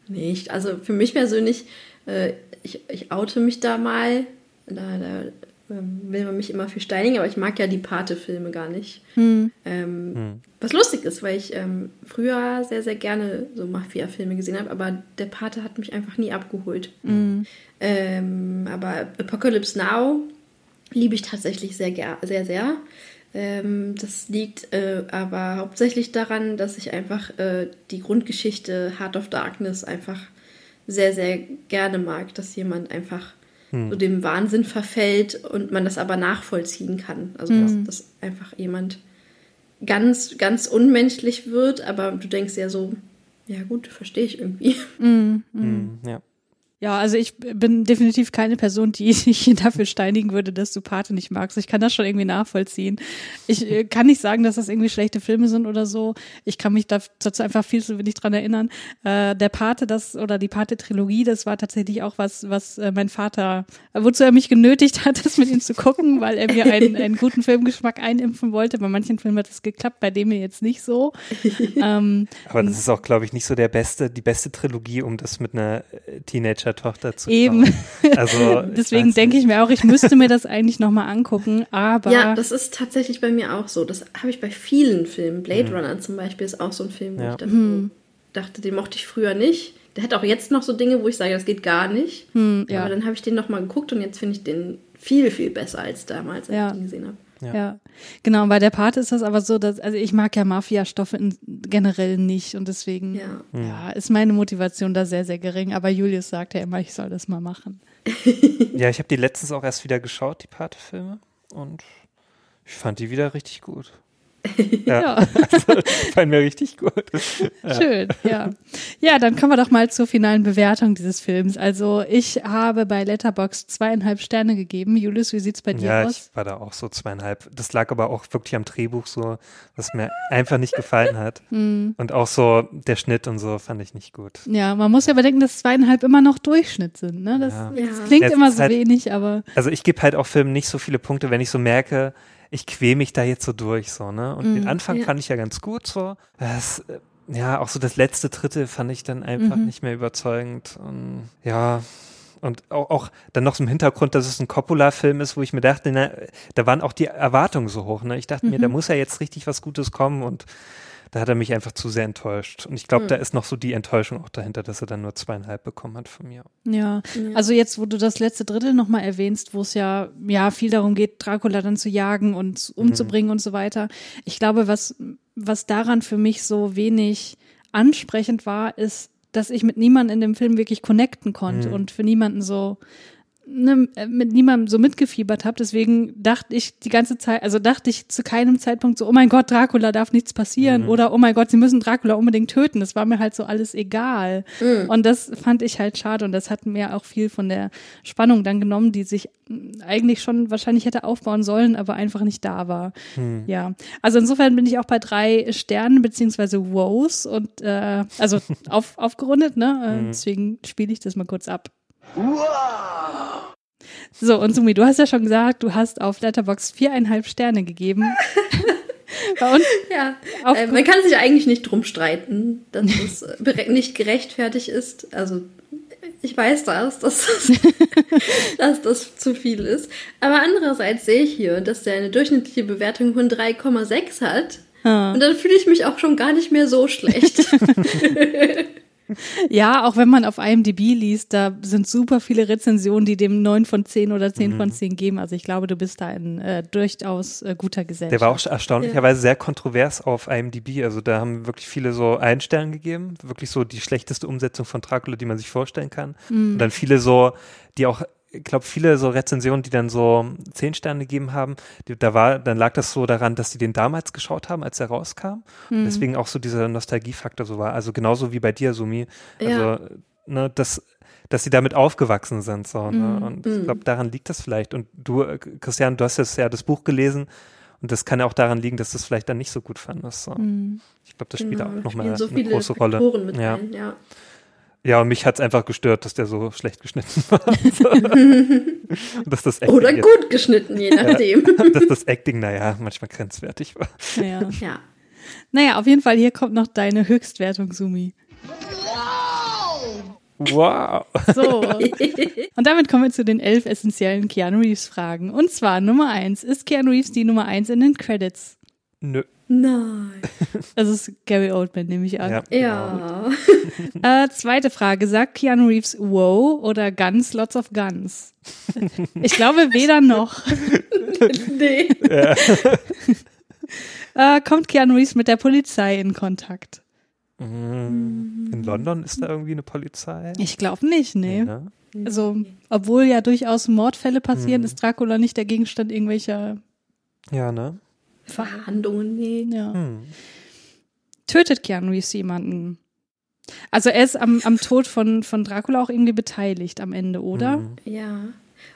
Nicht. Also für mich persönlich, äh, ich, ich oute mich da mal. Da, da ähm, will man mich immer für steinigen, aber ich mag ja die Pate-Filme gar nicht. Hm. Ähm, Was lustig ist, weil ich ähm, früher sehr, sehr gerne so Mafia-Filme gesehen habe, aber der Pate hat mich einfach nie abgeholt. Ähm, aber Apocalypse Now liebe ich tatsächlich sehr, sehr, sehr. Ähm, das liegt äh, aber hauptsächlich daran, dass ich einfach äh, die Grundgeschichte Heart of Darkness einfach sehr, sehr gerne mag, dass jemand einfach so dem Wahnsinn verfällt und man das aber nachvollziehen kann. Also dass, dass einfach jemand ganz, ganz unmenschlich wird, aber du denkst ja so, ja gut, verstehe ich irgendwie. Hm, ja. Ja, also ich bin definitiv keine Person, die dich dafür steinigen würde, dass du Pate nicht magst. Ich kann das schon irgendwie nachvollziehen. Ich äh, kann nicht sagen, dass das irgendwie schlechte Filme sind oder so. Ich kann mich da dazu einfach viel zu wenig dran erinnern. Äh, der Pate, das oder die Pate-Trilogie, das war tatsächlich auch was, was äh, mein Vater, wozu er mich genötigt hat, das mit ihm zu gucken, weil er mir einen, einen guten Filmgeschmack einimpfen wollte. Bei manchen Filmen hat es geklappt, bei dem mir jetzt nicht so. ähm, Aber das ist auch, glaube ich, nicht so der beste, die beste Trilogie, um das mit einer äh, Teenager-Tochter zu Eben. schauen. Also, Deswegen denke ich mir auch, ich müsste mir das eigentlich nochmal angucken, aber Ja, das ist tatsächlich bei mir auch so. Das habe ich bei vielen Filmen. Blade Runner zum Beispiel ist auch so ein Film, wo Ja. ich dachte, dachte, den mochte ich früher nicht. Der hat auch jetzt noch so Dinge, wo ich sage, das geht gar nicht. hm, ja, Aber dann habe ich den nochmal geguckt und jetzt finde ich den viel, viel besser als damals, als Ja. ich den gesehen habe. Ja. Genau, bei der Part ist das aber so, dass, also ich mag ja Mafia-Stoffe in- generell nicht und deswegen Ja. ja, ist meine Motivation da sehr, sehr gering. Aber Julius sagt ja immer, ich soll das mal machen. Ja, ich habe die letztens auch erst wieder geschaut, die Pate-Filme. Und ich fand die wieder richtig gut. Ja, Ja, also, fand mir richtig gut. schön, ja. Ja, dann kommen wir doch mal zur finalen Bewertung dieses Films. Also ich habe bei Letterbox zweieinhalb Sterne gegeben. Julius, wie sieht's bei dir Ja, aus? ich war da auch so zweieinhalb. Das lag aber auch wirklich am Drehbuch so, was mir einfach nicht gefallen hat. Hm. Und auch so der Schnitt und so fand ich nicht gut. Ja, man muss ja bedenken, dass zweieinhalb immer noch Durchschnitt sind. Ne? Das, Ja. das Ja. klingt Ja, immer so halt- wenig, aber Also ich gebe halt auch Filmen nicht so viele Punkte, wenn ich so merke, ich quäl mich da jetzt so durch, so, ne? Und den Anfang ja. fand ich ja ganz gut, so. Das, äh, ja, auch so das letzte Drittel fand ich dann einfach nicht mehr überzeugend. Und ja, und auch, auch dann noch so im Hintergrund, dass es ein Coppola-Film ist, wo ich mir dachte, na, da waren auch die Erwartungen so hoch, ne? Ich dachte mir, da muss ja jetzt richtig was Gutes kommen und da hat er mich einfach zu sehr enttäuscht. Und ich glaube, da ist noch so die Enttäuschung auch dahinter, dass er dann nur zweieinhalb bekommen hat von mir. Ja, also jetzt, wo du das letzte Drittel nochmal erwähnst, wo es ja, ja viel darum geht, Dracula dann zu jagen und umzubringen und so weiter. Ich glaube, was, was daran für mich so wenig ansprechend war, ist, dass ich mit niemandem in dem Film wirklich connecten konnte und für niemanden so ne, mit niemandem so mitgefiebert habe. Deswegen dachte ich die ganze Zeit, also dachte ich zu keinem Zeitpunkt so, oh mein Gott, Dracula darf nichts passieren oder oh mein Gott, sie müssen Dracula unbedingt töten. Das war mir halt so alles egal. Und das fand ich halt schade und das hat mir auch viel von der Spannung dann genommen, die sich eigentlich schon wahrscheinlich hätte aufbauen sollen, aber einfach nicht da war. Ja, also insofern bin ich auch bei drei Sternen beziehungsweise Wows und äh, also auf, aufgerundet, ne? Äh, Deswegen spiele ich das mal kurz ab. So, und Sumi, du hast ja schon gesagt, du hast auf Letterbox viereinhalb Sterne gegeben. Bei uns Ja, äh, man kann sich eigentlich nicht drum streiten, dass es äh, nicht gerechtfertigt ist. Also ich weiß das, dass das, dass das zu viel ist. Aber andererseits sehe ich hier, dass der eine durchschnittliche Bewertung von 3,6 hat. Und dann fühle ich mich auch schon gar nicht mehr so schlecht. Ja, auch wenn man auf IMDb liest, da sind super viele Rezensionen, die dem 9 von 10 oder 10 von 10 geben. Also ich glaube, du bist da in äh, durchaus äh, guter Gesellschaft. Der war auch erstaunlicherweise sehr kontrovers auf IMDb. Also da haben wirklich viele so einen Stern gegeben. Wirklich so die schlechteste Umsetzung von Dracula, die man sich vorstellen kann. Und dann viele so, die auch, ich glaube, viele so Rezensionen, die dann so zehn Sterne gegeben haben, die, da war, dann lag das so daran, dass sie den damals geschaut haben, als er rauskam. Und deswegen auch so dieser Nostalgiefaktor so war. Also genauso wie bei dir, Sumi. Also, Ja. ne, das, dass sie damit aufgewachsen sind. So, ne? Und ich glaube, daran liegt das vielleicht. Und du, äh, Christian, du hast jetzt ja das Buch gelesen. Und das kann ja auch daran liegen, dass du es vielleicht dann nicht so gut fandest. So. Ich glaube, das spielt Genau, auch nochmal so eine große Rolle. Mit ja. rein, ja. Ja, und mich hat es einfach gestört, dass der so schlecht geschnitten war. Dass das Acting Oder jetzt- gut geschnitten, je nachdem. dass das Acting, naja, manchmal grenzwertig war. Ja. Ja. Naja, auf jeden Fall, hier kommt noch deine Höchstwertung, Sumi. Wow. So. Und damit kommen wir zu den elf essentiellen Keanu Reeves Fragen. Und zwar Nummer eins. Ist Keanu Reeves die Nummer eins in den Credits? Nö. Nein. Das ist Gary Oldman, nehme ich an. Ja. Ja. Äh, zweite Frage. Sagt Keanu Reeves wow oder Guns, lots of guns? Ich glaube weder noch. nee. Äh, kommt Keanu Reeves mit der Polizei in Kontakt? In London ist da irgendwie eine Polizei. Ich glaube nicht, nee. Ne? Also, obwohl ja durchaus Mordfälle passieren, ist Dracula nicht der Gegenstand irgendwelcher Ja, ne? Verhandlungen, nee. Ja. Hm. Tötet Keanu Reeves jemanden? Also er ist am, am Tod von, von Dracula auch irgendwie beteiligt am Ende, oder? Mhm. Ja.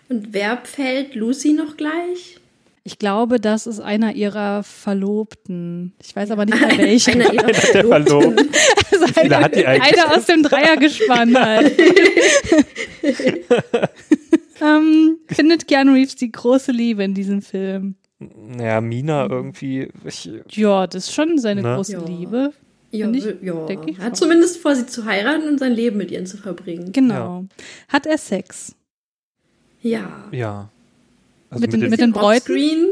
Und wer fällt Lucy noch gleich? Ich glaube, das ist einer ihrer Verlobten. Ich weiß aber nicht mehr welcher. Einer ihrer Der Verlobten. Verlob. Also einer, hat die eigentlich? einer aus dem Dreiergespann halt. ähm, findet Keanu Reeves die große Liebe in diesem Film? Ja, Mina irgendwie. Ich, Ja, das ist schon seine Na? große Ja. Liebe. Ja, ich- ja. denke ich Er hat zumindest vor, sie zu heiraten und sein Leben mit ihr zu verbringen. Genau. Hat er Sex? Ja. ja. Also Mit den- mit den Bräuten? Offscreen.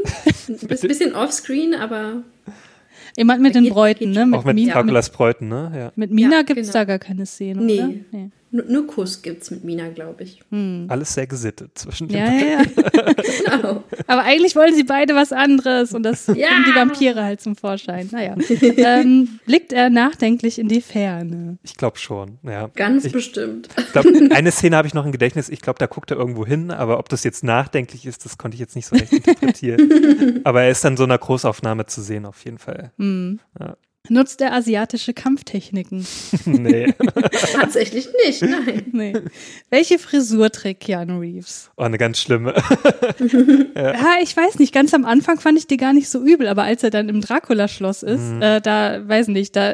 Ein bisschen offscreen, aber Jemand mit den Bräuten, ne? Mit, auch mit Mina, mit, Draculas Bräuten, ne? Ja. mit Mina Ja, gibt's genau. da gar keine Szene, Nee. oder? Nee. Nur, nur Kuss gibt's mit Mina, glaube ich. Alles sehr gesittet zwischen den Ja, ja, ja. Genau. Aber eigentlich wollen sie beide was anderes und das Ja. bringen die Vampire halt zum Vorschein. Naja. ähm, blickt er nachdenklich in die Ferne. Ich glaube schon, ja. Ganz ich bestimmt. glaub, eine Szene habe ich noch im Gedächtnis. Ich glaube, da guckt er irgendwo hin, aber ob das jetzt nachdenklich ist, das konnte ich jetzt nicht so recht interpretieren. aber er ist dann so einer Großaufnahme zu sehen, auf jeden Fall. Nutzt er asiatische Kampftechniken? nee. Tatsächlich nicht, nein. Nee. Welche Frisur trägt Keanu Reeves? Oh, eine ganz schlimme. Ja, ich weiß nicht. Ganz am Anfang fand ich die gar nicht so übel, aber als er dann im Dracula-Schloss ist, Mhm. äh, da, weiß nicht, da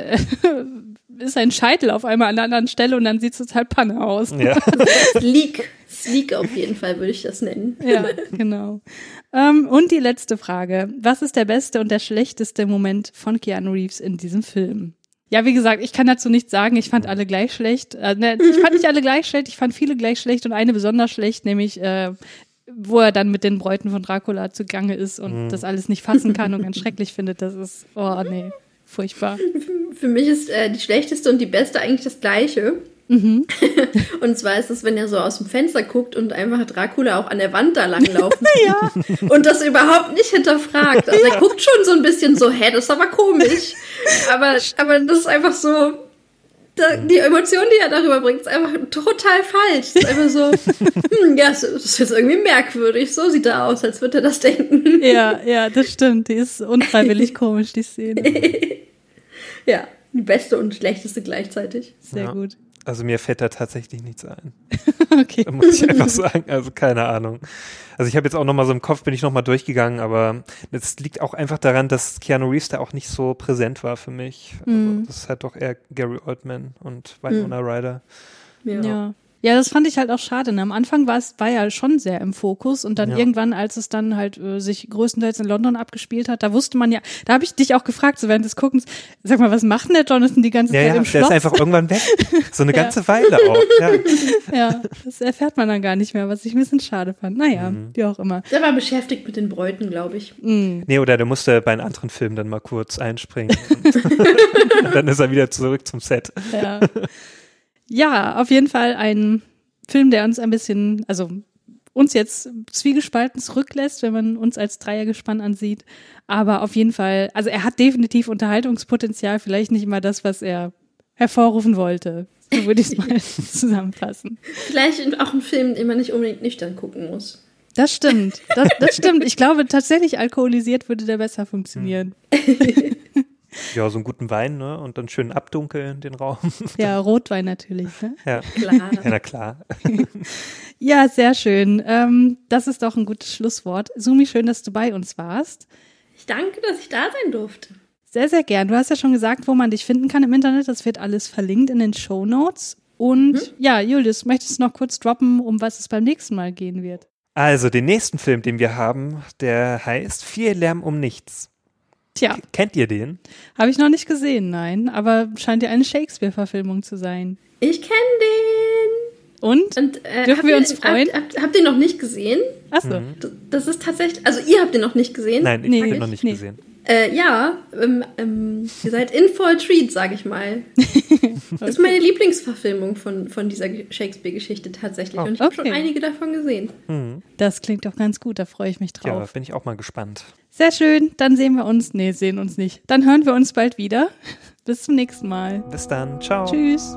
ist ein Scheitel auf einmal an einer anderen Stelle und dann sieht es total Panne aus. ja. Sleek. Sleek auf jeden Fall würde ich das nennen. Ja, genau. Ähm, und die letzte Frage. Was ist der beste und der schlechteste Moment von Keanu Reeves in diesem Film? Ja, wie gesagt, ich kann dazu nichts sagen. Ich fand alle gleich schlecht. Äh, ne, ich fand nicht alle gleich schlecht, ich fand viele gleich schlecht und eine besonders schlecht, nämlich äh, wo er dann mit den Bräuten von Dracula zugange ist und das alles nicht fassen kann und ganz schrecklich findet. Das ist, oh nee, Furchtbar. Für mich ist äh, die schlechteste und die beste eigentlich das gleiche. Mhm. und zwar ist es, wenn er so aus dem Fenster guckt und einfach Dracula auch an der Wand da langlaufen ja. und das überhaupt nicht hinterfragt. Also er guckt schon so ein bisschen so, hä, das ist aber komisch. Aber, aber das ist einfach so, da, die Emotion, die er darüber bringt, ist einfach total falsch. Es ist einfach so, hm, ja, das ist jetzt irgendwie merkwürdig. So sieht er aus, als würde er das denken. Ja, ja, das stimmt. Die ist unfreiwillig komisch, die Szene. ja, die beste und schlechteste gleichzeitig. Sehr Ja. gut. Also mir fällt da tatsächlich nichts ein. Okay. Muss ich einfach sagen. Also keine Ahnung. Also ich habe jetzt auch nochmal so im Kopf, bin ich nochmal durchgegangen, aber es liegt auch einfach daran, dass Keanu Reeves da auch nicht so präsent war für mich. Also Mhm. das ist halt doch eher Gary Oldman und Winona Ryder. Ja. Ja, das fand ich halt auch schade. Ne? Am Anfang war es war ja schon sehr im Fokus und dann Ja. irgendwann, als es dann halt äh, sich größtenteils in London abgespielt hat, da wusste man ja, da habe ich dich auch gefragt, so während des Guckens, sag mal, was macht denn der Jonathan die ganze Ja, Zeit ja, im der Schloss? ist einfach irgendwann weg. So eine Ja. ganze Weile auch. Ja. ja, das erfährt man dann gar nicht mehr, was ich ein bisschen schade fand. Naja, Mhm. wie auch immer. Der war beschäftigt mit den Bräuten, glaube ich. Mhm. Nee, oder der musste bei einem anderen Film dann mal kurz einspringen. Und, und dann ist er wieder zurück zum Set. Ja. Ja, auf jeden Fall ein Film, der uns ein bisschen, also uns jetzt zwiegespalten zurücklässt, wenn man uns als Dreiergespann ansieht. Aber auf jeden Fall, also er hat definitiv Unterhaltungspotenzial, vielleicht nicht immer das, was er hervorrufen wollte. So würde ich es mal zusammenfassen. Vielleicht auch ein Film, den man nicht unbedingt nüchtern gucken muss. Das stimmt. Das, das stimmt. Ich glaube tatsächlich, alkoholisiert würde der besser funktionieren. Ja, so einen guten Wein, ne? Und dann schön abdunkeln den Raum. Ja, Rotwein natürlich. Ne? Ja. Klar. ja, na klar. Ja, sehr schön. Ähm, das ist doch ein gutes Schlusswort. Sumi, schön, dass du bei uns warst. Ich danke, dass ich da sein durfte. Sehr, sehr gern. Du hast ja schon gesagt, wo man dich finden kann im Internet. Das wird alles verlinkt in den Show Notes. Und ja, Julius, möchtest du noch kurz droppen, um was es beim nächsten Mal gehen wird? Also, den nächsten Film, den wir haben, der heißt Viel Lärm um nichts. Tja, Kennt ihr den? habe ich noch nicht gesehen, nein. Aber scheint ja eine Shakespeare-Verfilmung zu sein. Ich kenne den. Und? Und, äh, Dürfen habt wir ihr- uns freuen? Habt, habt, habt ihr noch nicht gesehen? Achso. D- Das ist tatsächlich, also ihr habt den noch nicht gesehen? Nein, ich Nee, habe ihn noch nicht nee. gesehen. Äh, ja, ähm, ähm, ihr seid in for a treat, sag ich mal. Das ist meine Lieblingsverfilmung von, von dieser Shakespeare-Geschichte tatsächlich. Oh, Und ich habe okay. schon einige davon gesehen. Das klingt doch ganz gut, da freue ich mich Ja, drauf. bin ich auch mal gespannt. Sehr schön, dann sehen wir uns. Nee, sehen uns nicht. Dann hören wir uns bald wieder. Bis zum nächsten Mal. Bis dann. Ciao. Tschüss.